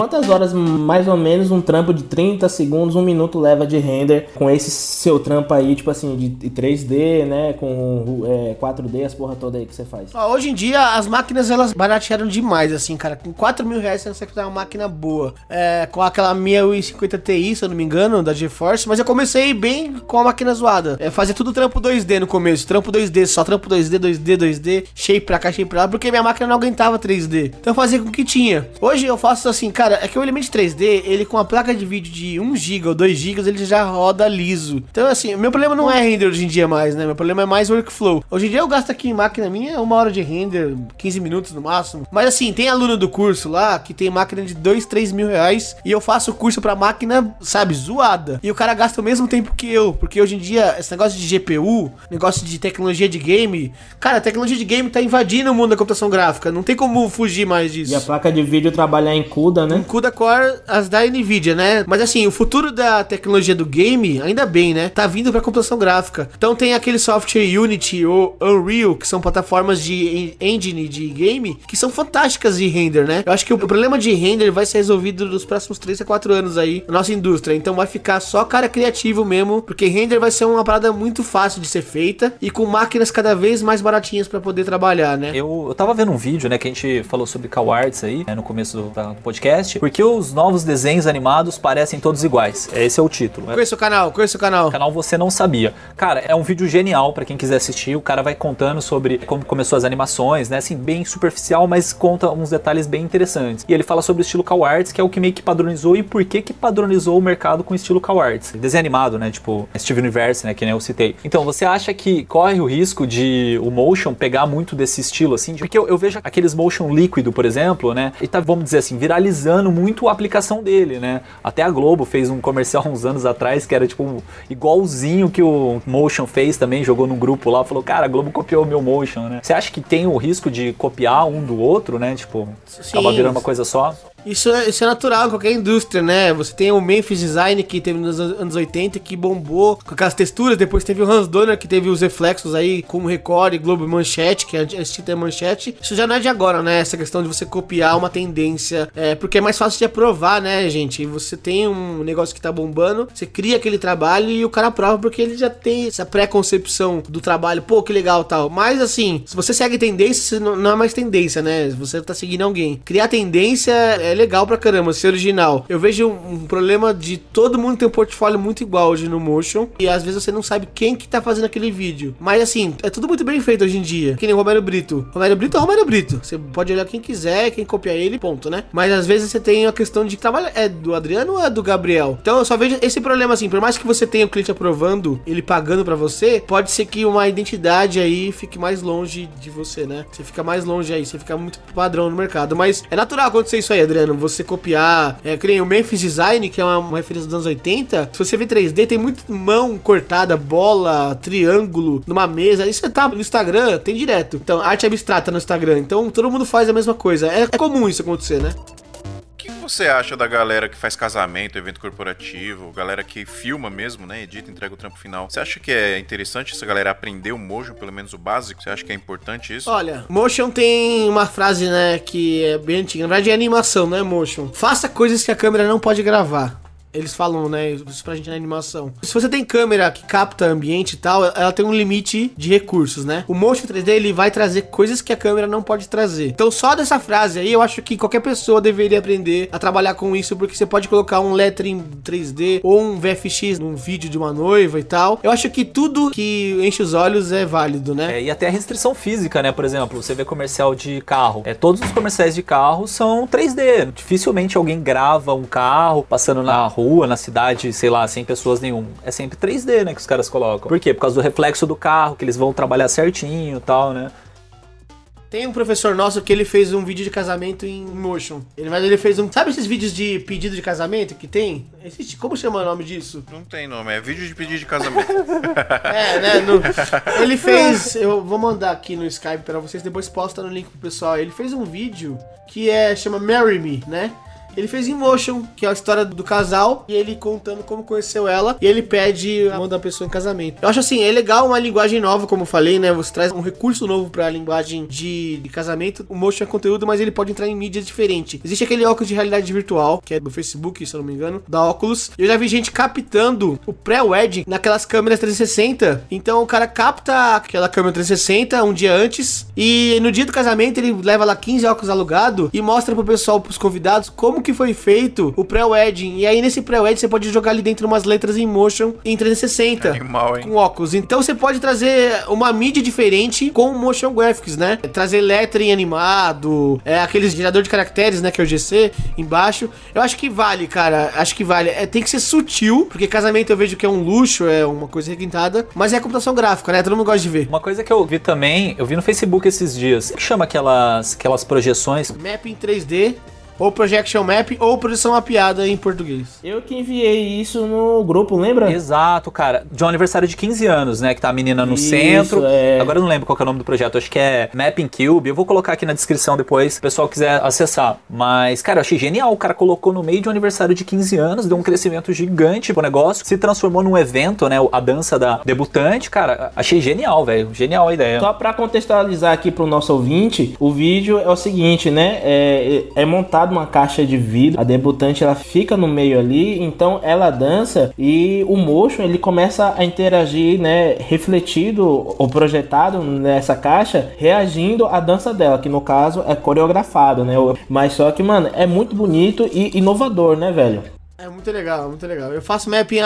Quantas horas, mais ou menos, um trampo de 30 segundos, um minuto leva de render com esse seu trampo aí, tipo assim, de 3D, né? Com é, 4D, as porra toda aí que você faz. Hoje em dia, as máquinas elas baratearam demais, assim, cara. Com 4 mil reais você consegue ter uma máquina boa. É, com aquela 1050 Ti, se eu não me engano, da GeForce. Mas eu comecei bem com a máquina zoada. É, fazia tudo trampo 2D no começo. Trampo 2D, só trampo 2D, 2D, 2D. Shape pra cá, shape pra lá. Porque minha máquina não aguentava 3D. Então eu fazia com o que tinha. Hoje eu faço assim, cara, é que o Element 3D, ele com a placa de vídeo de 1 GB ou 2 GB, ele já roda liso. Então, assim, meu problema não é render hoje em dia mais, né? Meu problema é mais workflow. Hoje em dia eu gasto aqui em máquina minha uma hora de render, 15 minutos no máximo. Mas assim, tem aluno do curso lá que tem máquina de 2, 3 mil reais e eu faço o curso pra máquina, sabe, zoada. E o cara gasta o mesmo tempo que eu, porque hoje em dia esse negócio de GPU, negócio de tecnologia de game, cara, a tecnologia de game tá invadindo o mundo da computação gráfica. Não tem como fugir mais disso. E a placa de vídeo trabalhar em CUDA, né? CUDA Core, as da Nvidia, né? Mas assim, o futuro da tecnologia do game, ainda bem, né? Tá vindo pra computação gráfica. Então tem aquele software Unity ou Unreal, que são plataformas de en- engine de game, que são fantásticas de render, né? Eu acho que o problema de render vai ser resolvido nos próximos 3 a 4 anos aí na nossa indústria. Então vai ficar só cara criativo mesmo, porque render vai ser uma parada muito fácil de ser feita e com máquinas cada vez mais baratinhas pra poder trabalhar, né? Eu, eu tava vendo um vídeo, né, que a gente falou sobre cowards aí, né, no começo do, do podcast, podcast, porque os novos desenhos animados parecem todos iguais. Esse é o título. Conheço o canal, conheço o canal. canal Você Não Sabia. Cara, é um vídeo genial pra quem quiser assistir. O cara vai contando sobre como começou as animações, né? Assim, bem superficial, mas conta uns detalhes bem interessantes. E ele fala sobre o estilo Cow Arts, que é o que meio que padronizou e por que que padronizou o mercado com o estilo Cow Arts. Desenho animado, né? Tipo, Steve Universe, né? Que nem eu citei. Então, você acha que corre o risco de o motion pegar muito desse estilo, assim? Porque eu, eu vejo aqueles motion líquido, por exemplo, né? E tá, vamos dizer assim, viralizando muito a aplicação dele, né? Até a Globo fez um comercial uns anos atrás que era, tipo, igualzinho que o Motion fez também, jogou num grupo lá, falou, cara, a Globo copiou o meu Motion, né? Você acha que tem o risco de copiar um do outro, né? Tipo, acaba virando uma coisa só? Isso é, isso é natural em qualquer indústria, né? Você tem o Memphis Design que teve nos an- anos 80 que bombou com aquelas texturas. Depois teve o Hans Donner que teve os reflexos aí como Record, Globo Manchete, que é a extinta Manchete. Isso já não é de agora, né? Essa questão de você copiar uma tendência. É, porque é mais fácil de aprovar, né, gente? Você tem um negócio que tá bombando, você cria aquele trabalho e o cara aprova porque ele já tem essa pré-concepção do trabalho. Pô, que legal tal. Mas assim, se você segue tendência, não é mais tendência, né? Você tá seguindo alguém. Criar tendência é legal pra caramba, ser original. Eu vejo um, problema de todo mundo ter um portfólio muito igual hoje no Motion. E às vezes você não sabe quem que tá fazendo aquele vídeo. Mas assim, é tudo muito bem feito hoje em dia. Que nem o Romero Brito. Romero Brito é Romero Brito. Você pode olhar quem quiser, quem copiar ele, ponto, né? Mas às vezes você tem a questão de que trabalho é do Adriano ou é do Gabriel. Então eu só vejo esse problema assim, por mais que você tenha o cliente aprovando, ele pagando pra você, pode ser que uma identidade aí fique mais longe de você, né? Você fica mais longe aí, você fica muito padrão no mercado. Mas é natural acontecer isso aí, Adriano. Você copiar, é o Memphis Design, que é uma, uma referência dos anos 80. Se você vê 3D, tem muito mão cortada, bola, triângulo, numa mesa. Isso tá no Instagram, tem direto. Então, arte abstrata no Instagram. Então, todo mundo faz a mesma coisa. É, é comum isso acontecer, né? Você acha da galera que faz casamento, evento corporativo, galera que filma mesmo, né? Edita, entrega o trampo final. Você acha que é interessante essa galera aprender o motion, pelo menos o básico? Você acha que é importante isso? Olha, Motion tem uma frase, né, que é bem antiga. Na verdade é animação, não é Motion. Faça coisas que a câmera não pode gravar. Eles falam, né, isso pra gente na animação. Se você tem câmera que capta ambiente e tal, ela tem um limite de recursos, né? O Motion 3D, ele vai trazer coisas que a câmera não pode trazer. Então, só dessa frase aí, eu acho que qualquer pessoa deveria aprender a trabalhar com isso, porque você pode colocar um lettering 3D ou um VFX num vídeo de uma noiva e tal. Eu acho que tudo que enche os olhos é válido, né? É, e até a restrição física, né? Por exemplo, você vê comercial de carro. É, todos os comerciais de carro são 3D. Dificilmente alguém grava um carro passando na rua, na cidade, sei lá, sem pessoas nenhum. É sempre 3D, né? Que os caras colocam. Por quê? Por causa do reflexo do carro, que eles vão trabalhar certinho e tal, né? Tem um professor nosso que ele fez um vídeo de casamento em motion. Ele, mas ele fez um. Sabe esses vídeos de pedido de casamento que tem? Existe, como chama o nome disso? Não tem nome, é vídeo de pedido de casamento. É, né? no- ele fez. Eu vou mandar aqui no Skype pra vocês, depois posta no link pro pessoal. Ele fez um vídeo que é chama Marry Me, né? Ele fez em motion, que é a história do casal, e ele contando como conheceu ela, e ele pede a mão da pessoa em casamento. Eu acho assim, é legal uma linguagem nova, como eu falei, né? Você traz um recurso novo pra linguagem de, de casamento. O motion é conteúdo, mas ele pode entrar em mídias diferentes. Existe aquele óculos de realidade virtual, que é do Facebook, se eu não me engano, da óculos. Eu já vi gente captando o pré-wedding naquelas câmeras 360. Então o cara capta aquela câmera 360 um dia antes, e no dia do casamento ele leva lá 15 óculos alugado e mostra pro pessoal, pros convidados, como que foi feito o pré-wedding. E aí nesse pré-wedding você pode jogar ali dentro umas letras em motion em 360 Animal, hein? com óculos. Então você pode trazer uma mídia diferente com motion graphics, né? Trazer lettering animado, é aqueles gerador de caracteres, né, que é o GC embaixo. Eu acho que vale, cara. Acho que vale. É, tem que ser sutil, porque casamento eu vejo que é um luxo, é uma coisa requintada, mas é computação gráfica, né? Todo mundo gosta de ver. Uma coisa que eu vi também, eu vi no Facebook esses dias, que chama aquelas, aquelas projeções. Map em 3D, ou projection map, ou projeção mapeada em português. Eu que enviei isso no grupo, lembra? Exato, cara. De um aniversário de 15 anos, né? Que tá a menina no Isso, centro. é. Agora eu não lembro qual que é o nome do projeto. Acho que é Mapping Cube. Eu vou colocar aqui na descrição depois, se o pessoal quiser acessar. Mas, cara, eu achei genial. O cara colocou no meio de um aniversário de 15 anos, deu um crescimento gigante pro negócio. Se transformou num evento, né? A dança da debutante. Cara, achei genial, velho. Genial a ideia. Só pra contextualizar aqui pro nosso ouvinte, o vídeo é o seguinte, né? É, é montado uma caixa de vidro. A debutante ela fica no meio ali, então ela dança e o motion ele começa a interagir, né, refletido ou projetado nessa caixa, reagindo à dança dela, que no caso é coreografado, né? Mas só que, mano, é muito bonito e inovador, né, velho? É muito legal, muito legal. Eu faço mapping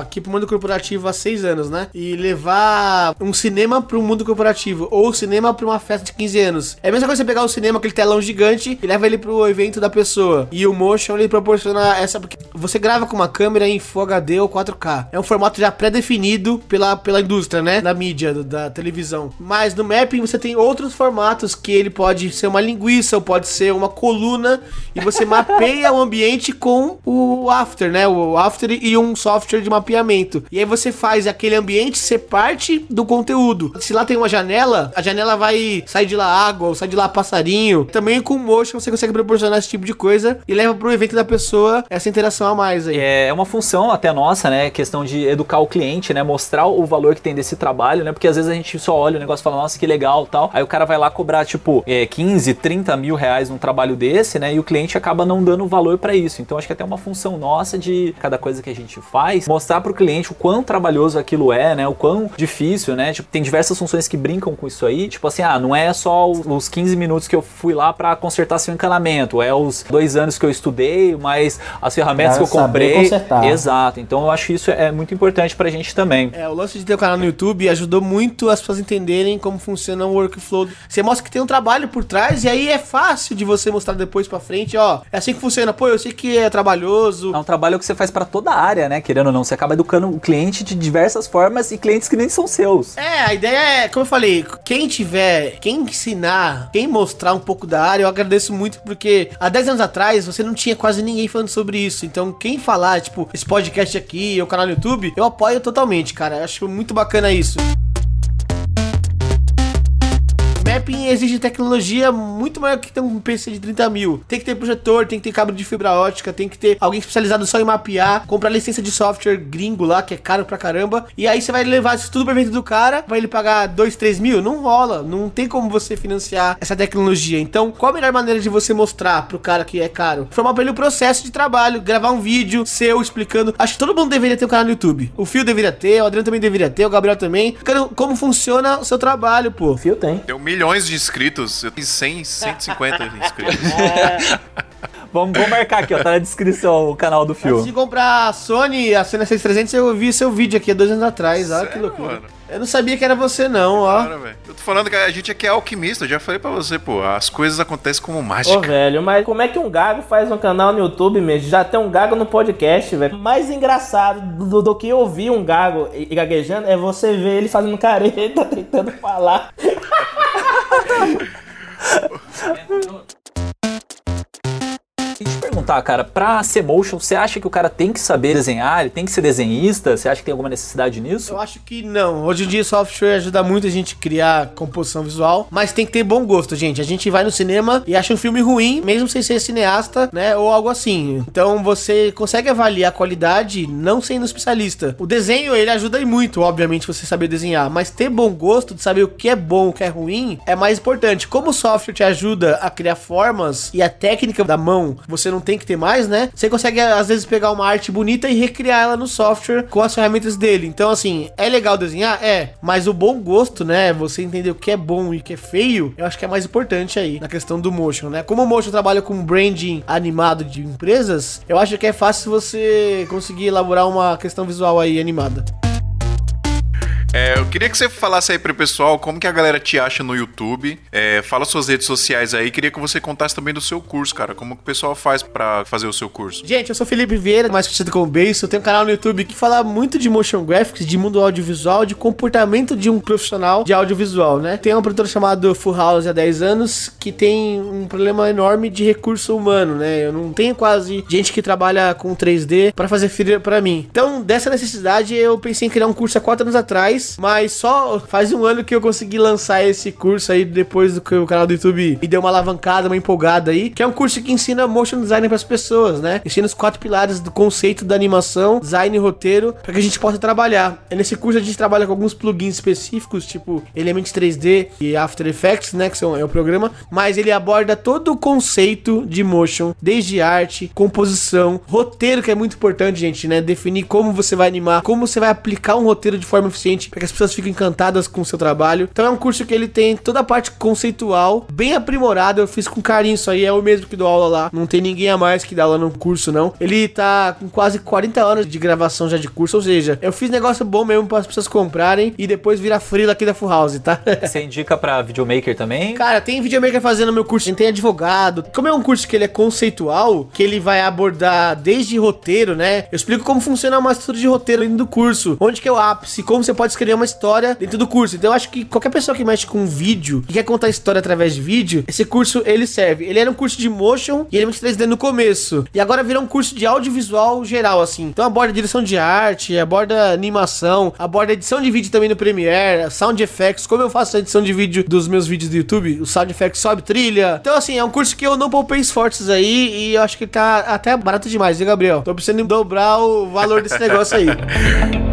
aqui pro mundo corporativo há seis anos, né? E levar um cinema pro mundo corporativo ou cinema pra uma festa de 15 anos. É a mesma coisa você pegar o cinema, aquele telão gigante, e leva ele pro evento da pessoa. E o motion ele proporciona essa. Porque você grava com uma câmera em Full HD ou 4K. É um formato já pré-definido pela, pela indústria, né? Da mídia, da televisão. Mas no mapping você tem outros formatos que ele pode ser uma linguiça ou pode ser uma coluna. E você mapeia o ambiente com o After, né? O After e um software de mapeamento. E aí você faz aquele ambiente ser parte do conteúdo. Se lá tem uma janela, a janela vai sair de lá água, ou sair de lá passarinho. Também com motion você consegue proporcionar esse tipo de coisa e leva pro evento da pessoa essa interação a mais aí. É uma função até nossa, né? Questão de educar o cliente, né? Mostrar o valor que tem desse trabalho, né? Porque às vezes a gente só olha o negócio e fala, nossa, que legal tal. Aí o cara vai lá cobrar, tipo, é, 15, 30 mil reais num trabalho desse, né? E o cliente acaba não dando valor para isso. Então acho que é até uma função nossa nossa de cada coisa que a gente faz, mostrar para o cliente o quão trabalhoso aquilo é, né? O quão difícil, né? Tipo, tem diversas funções que brincam com isso aí. Tipo assim, ah, não é só os 15 minutos que eu fui lá para consertar seu encanamento, é os dois anos que eu estudei, mas as ferramentas Pra que eu comprei. consertar. Exato. Então eu acho que isso é muito importante pra gente também. É, o lance de ter o canal no YouTube ajudou muito as pessoas entenderem como funciona o workflow. Você mostra que tem um trabalho por trás e aí é fácil de você mostrar depois pra frente, ó. É assim que funciona. Pô, eu sei que é trabalhoso. É um trabalho que você faz pra toda a área, né? Querendo ou não, você acaba educando o cliente de diversas formas e clientes que nem são seus. É, a ideia é, como eu falei, quem tiver, quem ensinar, quem mostrar um pouco da área, eu agradeço muito, porque há 10 anos atrás você não tinha quase ninguém falando sobre isso. Então, quem falar, tipo, esse podcast aqui, o canal no YouTube, eu apoio totalmente, cara. Eu acho muito bacana isso. Mapping exige tecnologia muito maior que ter um PC de 30 mil. Tem que ter projetor, tem que ter cabo de fibra ótica, tem que ter alguém especializado só em mapear, comprar licença de software gringo lá, que é caro pra caramba. E aí você vai levar isso tudo pro evento do cara, vai ele pagar 2, 3 mil? Não rola. Não tem como você financiar essa tecnologia. Então, qual a melhor maneira de você mostrar pro cara que é caro? Formar pra ele o processo de trabalho, gravar um vídeo seu explicando. Acho que todo mundo deveria ter um canal no YouTube. O Fio deveria ter, o Adriano também deveria ter, o Gabriel também. Cara, Como funciona o seu trabalho, pô. Fio tem. Deu milhões de inscritos. Eu tenho 100, 150 inscritos. Vamos, vamos marcar aqui, ó. Tá na descrição o canal do Antes filme. de comprar a Sony, a Sony 6300, eu vi seu vídeo aqui há dois anos atrás. Olha que loucura. mano? Eu não sabia que era você, não, ó. Cara, velho. Eu tô falando que a gente aqui é alquimista. Eu já falei pra você, pô. As coisas acontecem como Ô, mágica. velho, mas como é que um gago faz um canal no YouTube mesmo? Já tem um gago no podcast, velho. Mais engraçado do, do que ouvir um gago e gaguejando é você ver ele fazendo careta, tentando falar. Eu te perguntar, cara, pra ser motion, você acha que o cara tem que saber desenhar? Ele tem que ser desenhista? Você acha que tem alguma necessidade nisso? Eu acho que não. Hoje em dia, software ajuda muito a gente a criar composição visual, mas tem que ter bom gosto, gente. A gente vai no cinema e acha um filme ruim, mesmo sem ser cineasta, né? Ou algo assim. Então você consegue avaliar a qualidade não sendo especialista. O desenho, ele ajuda muito, obviamente, você saber desenhar, mas ter bom gosto de saber o que é bom, o que é ruim, é mais importante. Como o software te ajuda a criar formas e a técnica da mão, você não tem que ter mais, né? Você consegue, às vezes, pegar uma arte bonita e recriar ela no software com as ferramentas dele. Então, assim, é legal desenhar? É. Mas o bom gosto, né? Você entender o que é bom e o que é feio, eu acho que é mais importante aí, na questão do motion, né? Como o motion trabalha com branding animado de empresas, eu acho que é fácil você conseguir elaborar uma questão visual aí animada. Eu queria que você falasse aí pro pessoal como que a galera te acha no YouTube. É, fala suas redes sociais aí. Queria que você contasse também do seu curso, cara. Como que o pessoal faz pra fazer o seu curso? Gente, eu sou Felipe Vieira, mais conhecido como Beijo. Eu tenho um canal no YouTube que fala muito de motion graphics, de mundo audiovisual, de comportamento de um profissional de audiovisual, né? Tem um produtor chamado Full House há 10 anos que tem um problema enorme de recurso humano, né? Eu não tenho quase gente que trabalha com 3D para fazer freela pra mim. Então, dessa necessidade, eu pensei em criar um curso há 4 anos atrás mais, mas só faz um ano que eu consegui lançar esse curso aí depois do que o canal do YouTube me deu uma alavancada, uma empolgada aí, que é um curso que ensina motion design para as pessoas, né? Ensina os quatro pilares do conceito da animação, design e roteiro, para que a gente possa trabalhar. E nesse curso a gente trabalha com alguns plugins específicos, tipo Elements 3D e After Effects, né, que são é o programa, mas ele aborda todo o conceito de motion, desde arte, composição, roteiro que é muito importante, gente, né? Definir como você vai animar, como você vai aplicar um roteiro de forma eficiente para que as pessoas fiquem encantadas com o seu trabalho. Então é um curso que ele tem toda a parte conceitual, bem aprimorada. Eu fiz com carinho isso aí, é o mesmo que dou aula lá. Não tem ninguém a mais que dá aula no curso, não. Ele tá com quase 40 anos de gravação já de curso, ou seja, eu fiz negócio bom mesmo para as pessoas comprarem e depois virar frila aqui da Full House, tá? Você indica pra videomaker também? Cara, tem videomaker fazendo meu curso, tem advogado. Como é um curso que ele é conceitual, que ele vai abordar desde roteiro, né? Eu explico como funciona uma estrutura de roteiro dentro do curso, onde que é o ápice, como você pode escrever uma história dentro do curso. Então eu acho que qualquer pessoa que mexe com vídeo e quer contar história através de vídeo, esse curso ele serve. Ele era um curso de motion e ele 3D no começo. E agora virou um curso de audiovisual geral, assim. Então aborda direção de arte, aborda animação, aborda edição de vídeo também no Premiere, sound effects, como eu faço a edição de vídeo dos meus vídeos do YouTube, o sound effects sobe trilha. Então, assim, é um curso que eu não poupei esforços aí e eu acho que tá até barato demais, viu, Gabriel? Tô precisando dobrar o valor desse negócio aí.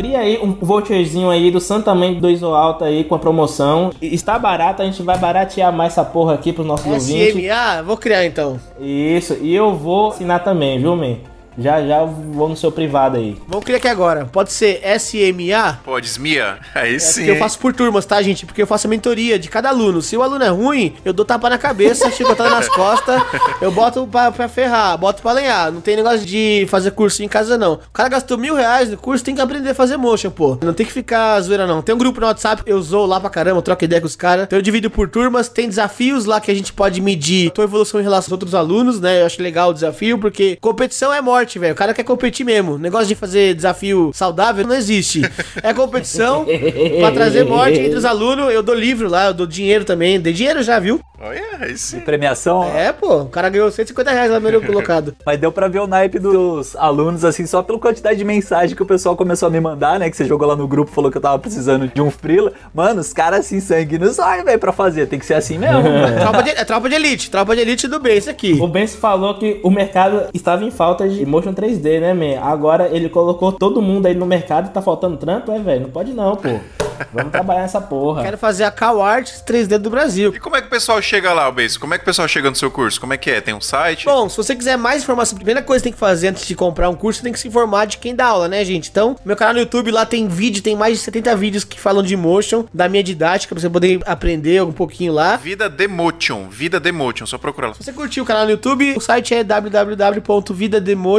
Cria aí um voucherzinho aí do Santamente 2 ou Alto aí com a promoção. E Está barato, a gente vai baratear mais essa porra aqui pros nossos ouvintes. SMA, vou criar então. Isso, e eu vou assinar também, viu, man? Já já vou no seu privado aí. Vamos criar aqui agora. Pode ser SMA? Pode, Smia. Aí É sim. eu faço por turmas, tá, gente? Porque eu faço a mentoria de cada aluno. Se o aluno é ruim, eu dou tapa na cabeça, chicotada nas costas, eu boto pra, pra ferrar, boto pra lenhar. Não tem negócio de fazer curso em casa, não. O cara gastou mil reais no curso, tem que aprender a fazer motion, pô. Não tem que ficar zoeira, não. Tem um grupo no WhatsApp, eu zoo lá pra caramba, eu troco ideia com os caras. Então eu divido por turmas, tem desafios lá que a gente pode medir tua evolução em relação aos outros alunos, né? Eu acho legal o desafio, porque competição é morte, velho. O cara quer competir mesmo. Negócio de fazer desafio saudável não existe. É competição pra trazer morte entre os alunos. Eu dou livro lá, eu dou dinheiro também. Dei dinheiro já, viu? Olha, aí sim. Premiação? É, pô. O cara ganhou 150 reais lá no meu colocado. Mas deu pra ver o naipe dos alunos, assim, só pela quantidade de mensagem que o pessoal começou a me mandar, né? Que você jogou lá no grupo, falou que eu tava precisando de um frila. Mano, os caras assim, sangue nos olhos, velho, pra fazer. Tem que ser assim mesmo, mano. tropa, de, é tropa de elite. Tropa de elite do bem, isso aqui. O Benz falou que o mercado estava em falta de motion 3D, né, man? Agora ele colocou todo mundo aí no mercado e tá faltando trampo, é, velho? Não pode não, pô. Vamos trabalhar nessa porra. Quero fazer a Cal Arts 3D do Brasil. E como é que o pessoal chega lá, Beijo? Como é que o pessoal chega no seu curso? Como é que é? Tem um site? Bom, se você quiser mais informação, a primeira coisa que tem que fazer antes de comprar um curso, tem que se informar de quem dá aula, né, gente? Então, meu canal no YouTube lá tem vídeo, tem mais de 70 vídeos que falam de motion, da minha didática, pra você poder aprender um pouquinho lá. Vida Demotion. Vida Demotion. Só procura lá. Se você curtiu o canal no YouTube, o site é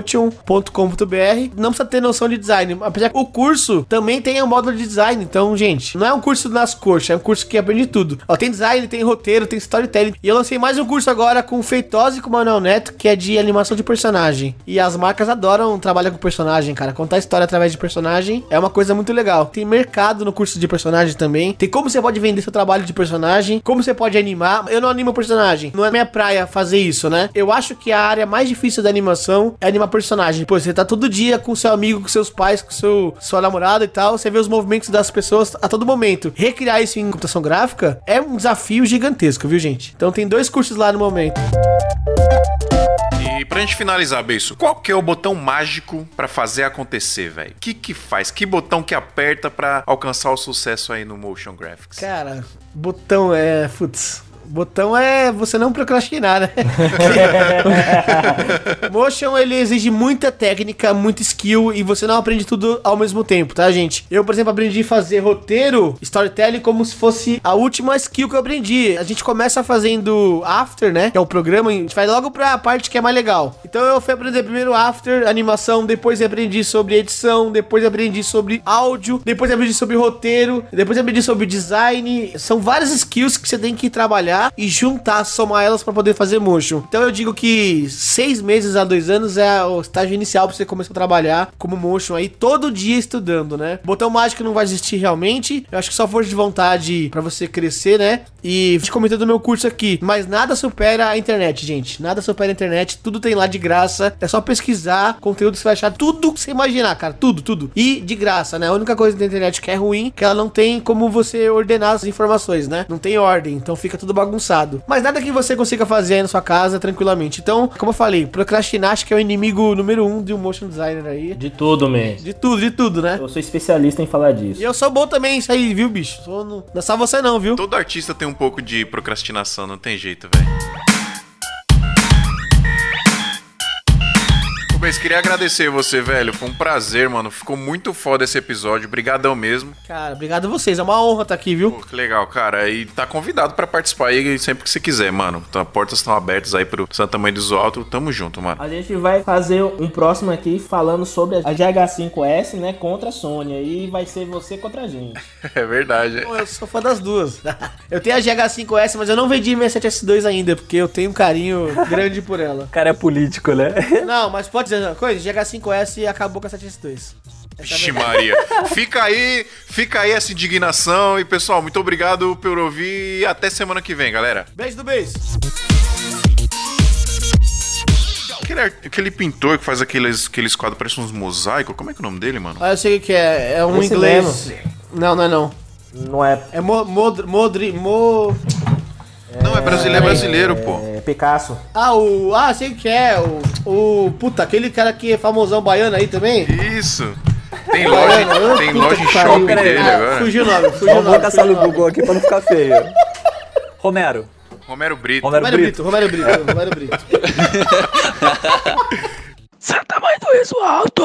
www.vidademotion.com.br. Não precisa ter noção de design. Apesar que o curso também tem um módulo de design. Então, gente, não é um curso nas coxas, é um curso que aprende tudo. Ó, tem design, tem roteiro, tem storytelling. E eu lancei mais um curso agora com o Feitosa e com o Manuel Neto, que é de animação de personagem. E as marcas adoram trabalhar com personagem, cara. Contar história através de personagem é uma coisa muito legal. Tem mercado no curso de personagem também. Tem como você pode vender seu trabalho de personagem, como você pode animar. Eu não animo personagem. Não é minha praia fazer isso, né? Eu acho que a área mais difícil da animação é animar personagem. Pô, você tá todo dia com seu amigo, com seus pais, com seu sua namorada e tal, você vê os movimentos das pessoas a todo momento. Recriar isso em computação gráfica é um desafio gigantesco, viu, gente? Então tem dois cursos lá no momento. E pra gente finalizar, Beiço, qual que é o botão mágico pra fazer acontecer, velho? O que que faz? Que botão que aperta pra alcançar o sucesso aí no Motion Graphics? Cara, botão é. Putz. Botão é você não procrastinar, né? Motion ele exige muita técnica, muita skill e você não aprende tudo ao mesmo tempo, tá, gente? Eu, por exemplo, aprendi a fazer roteiro, storytelling como se fosse a última skill que eu aprendi. A gente começa fazendo After, né? Que é o programa, e a gente vai logo pra parte que é mais legal. Então eu fui aprender primeiro After, animação, depois aprendi sobre edição, depois aprendi sobre áudio, depois aprendi sobre roteiro, depois aprendi sobre design. São várias skills que você tem que trabalhar pegar e juntar, somar elas pra poder fazer motion. Então eu digo que seis meses a dois anos é o estágio inicial pra você começar a trabalhar como motion aí, todo dia estudando, né? Botão mágico não vai existir realmente. Eu acho que só força de vontade pra você crescer, né? E gente comentou do meu curso aqui, mas nada supera a internet, gente. Nada supera a internet, tudo tem lá de graça. É só pesquisar conteúdo, você vai achar tudo que você imaginar, cara. Tudo, tudo. E de graça, né? A única coisa da internet que é ruim é que ela não tem como você ordenar as informações, né? Não tem ordem, então fica tudo bagunçado. Mas nada que você consiga fazer aí na sua casa tranquilamente. Então, como eu falei, procrastinar acho que é o inimigo número um de um motion designer aí. De tudo, man. De tudo, de tudo, né? Eu sou especialista em falar disso. E eu sou bom também isso aí, viu, bicho? Sou no... Não é só você não, viu? Todo artista tem um pouco de procrastinação, não tem jeito, velho. Rubens, queria agradecer você, velho. Foi um prazer, mano. Ficou muito foda esse episódio. Obrigadão mesmo. Cara, obrigado a vocês. É uma honra estar aqui, viu? Pô, que legal, cara. E tá convidado pra participar aí sempre que você quiser, mano. Então, as portas estão abertas aí pro Santa Mãe do Alto. Tamo junto, mano. A gente vai fazer um próximo aqui falando sobre a GH5S, né, contra a Sony. E vai ser você contra a gente. É verdade. Pô, Eu sou fã das duas. Eu tenho a GH5S, mas eu não vendi minha 7S2 ainda, porque eu tenho um carinho grande por ela. O cara é político, né? Não, mas pode dizer uma coisa? GH5S acabou com a 7S2. Essa é Vixe. Maria. Fica aí, fica aí essa indignação. E, pessoal, muito obrigado por ouvir. E até semana que vem, galera. Beijo do beijo. Aquele, aquele pintor que faz aqueles, aqueles quadros, parece uns mosaicos. Como é que é o nome dele, mano? Ah, eu sei o que é. É um Esse inglês. Não, não é não. Não é, É mo, modri, modri, mo... Não, é brasileiro, é brasileiro, pô. é Picasso. Ah, o... Ah, sei o que é. O... o puta, aquele cara que é famosão baiano aí também. Isso. Tem loja, tem loja em pariu. shopping Peraí, dele ah, agora. Fugiu o nome, fugiu o nome. caçar fugiu no. Google aqui pra não ficar feio. Romero. Romero Brito. Romero Romero Brito. Brito, Romero Brito, Romero Brito. Santa Mãe do Riso Alto!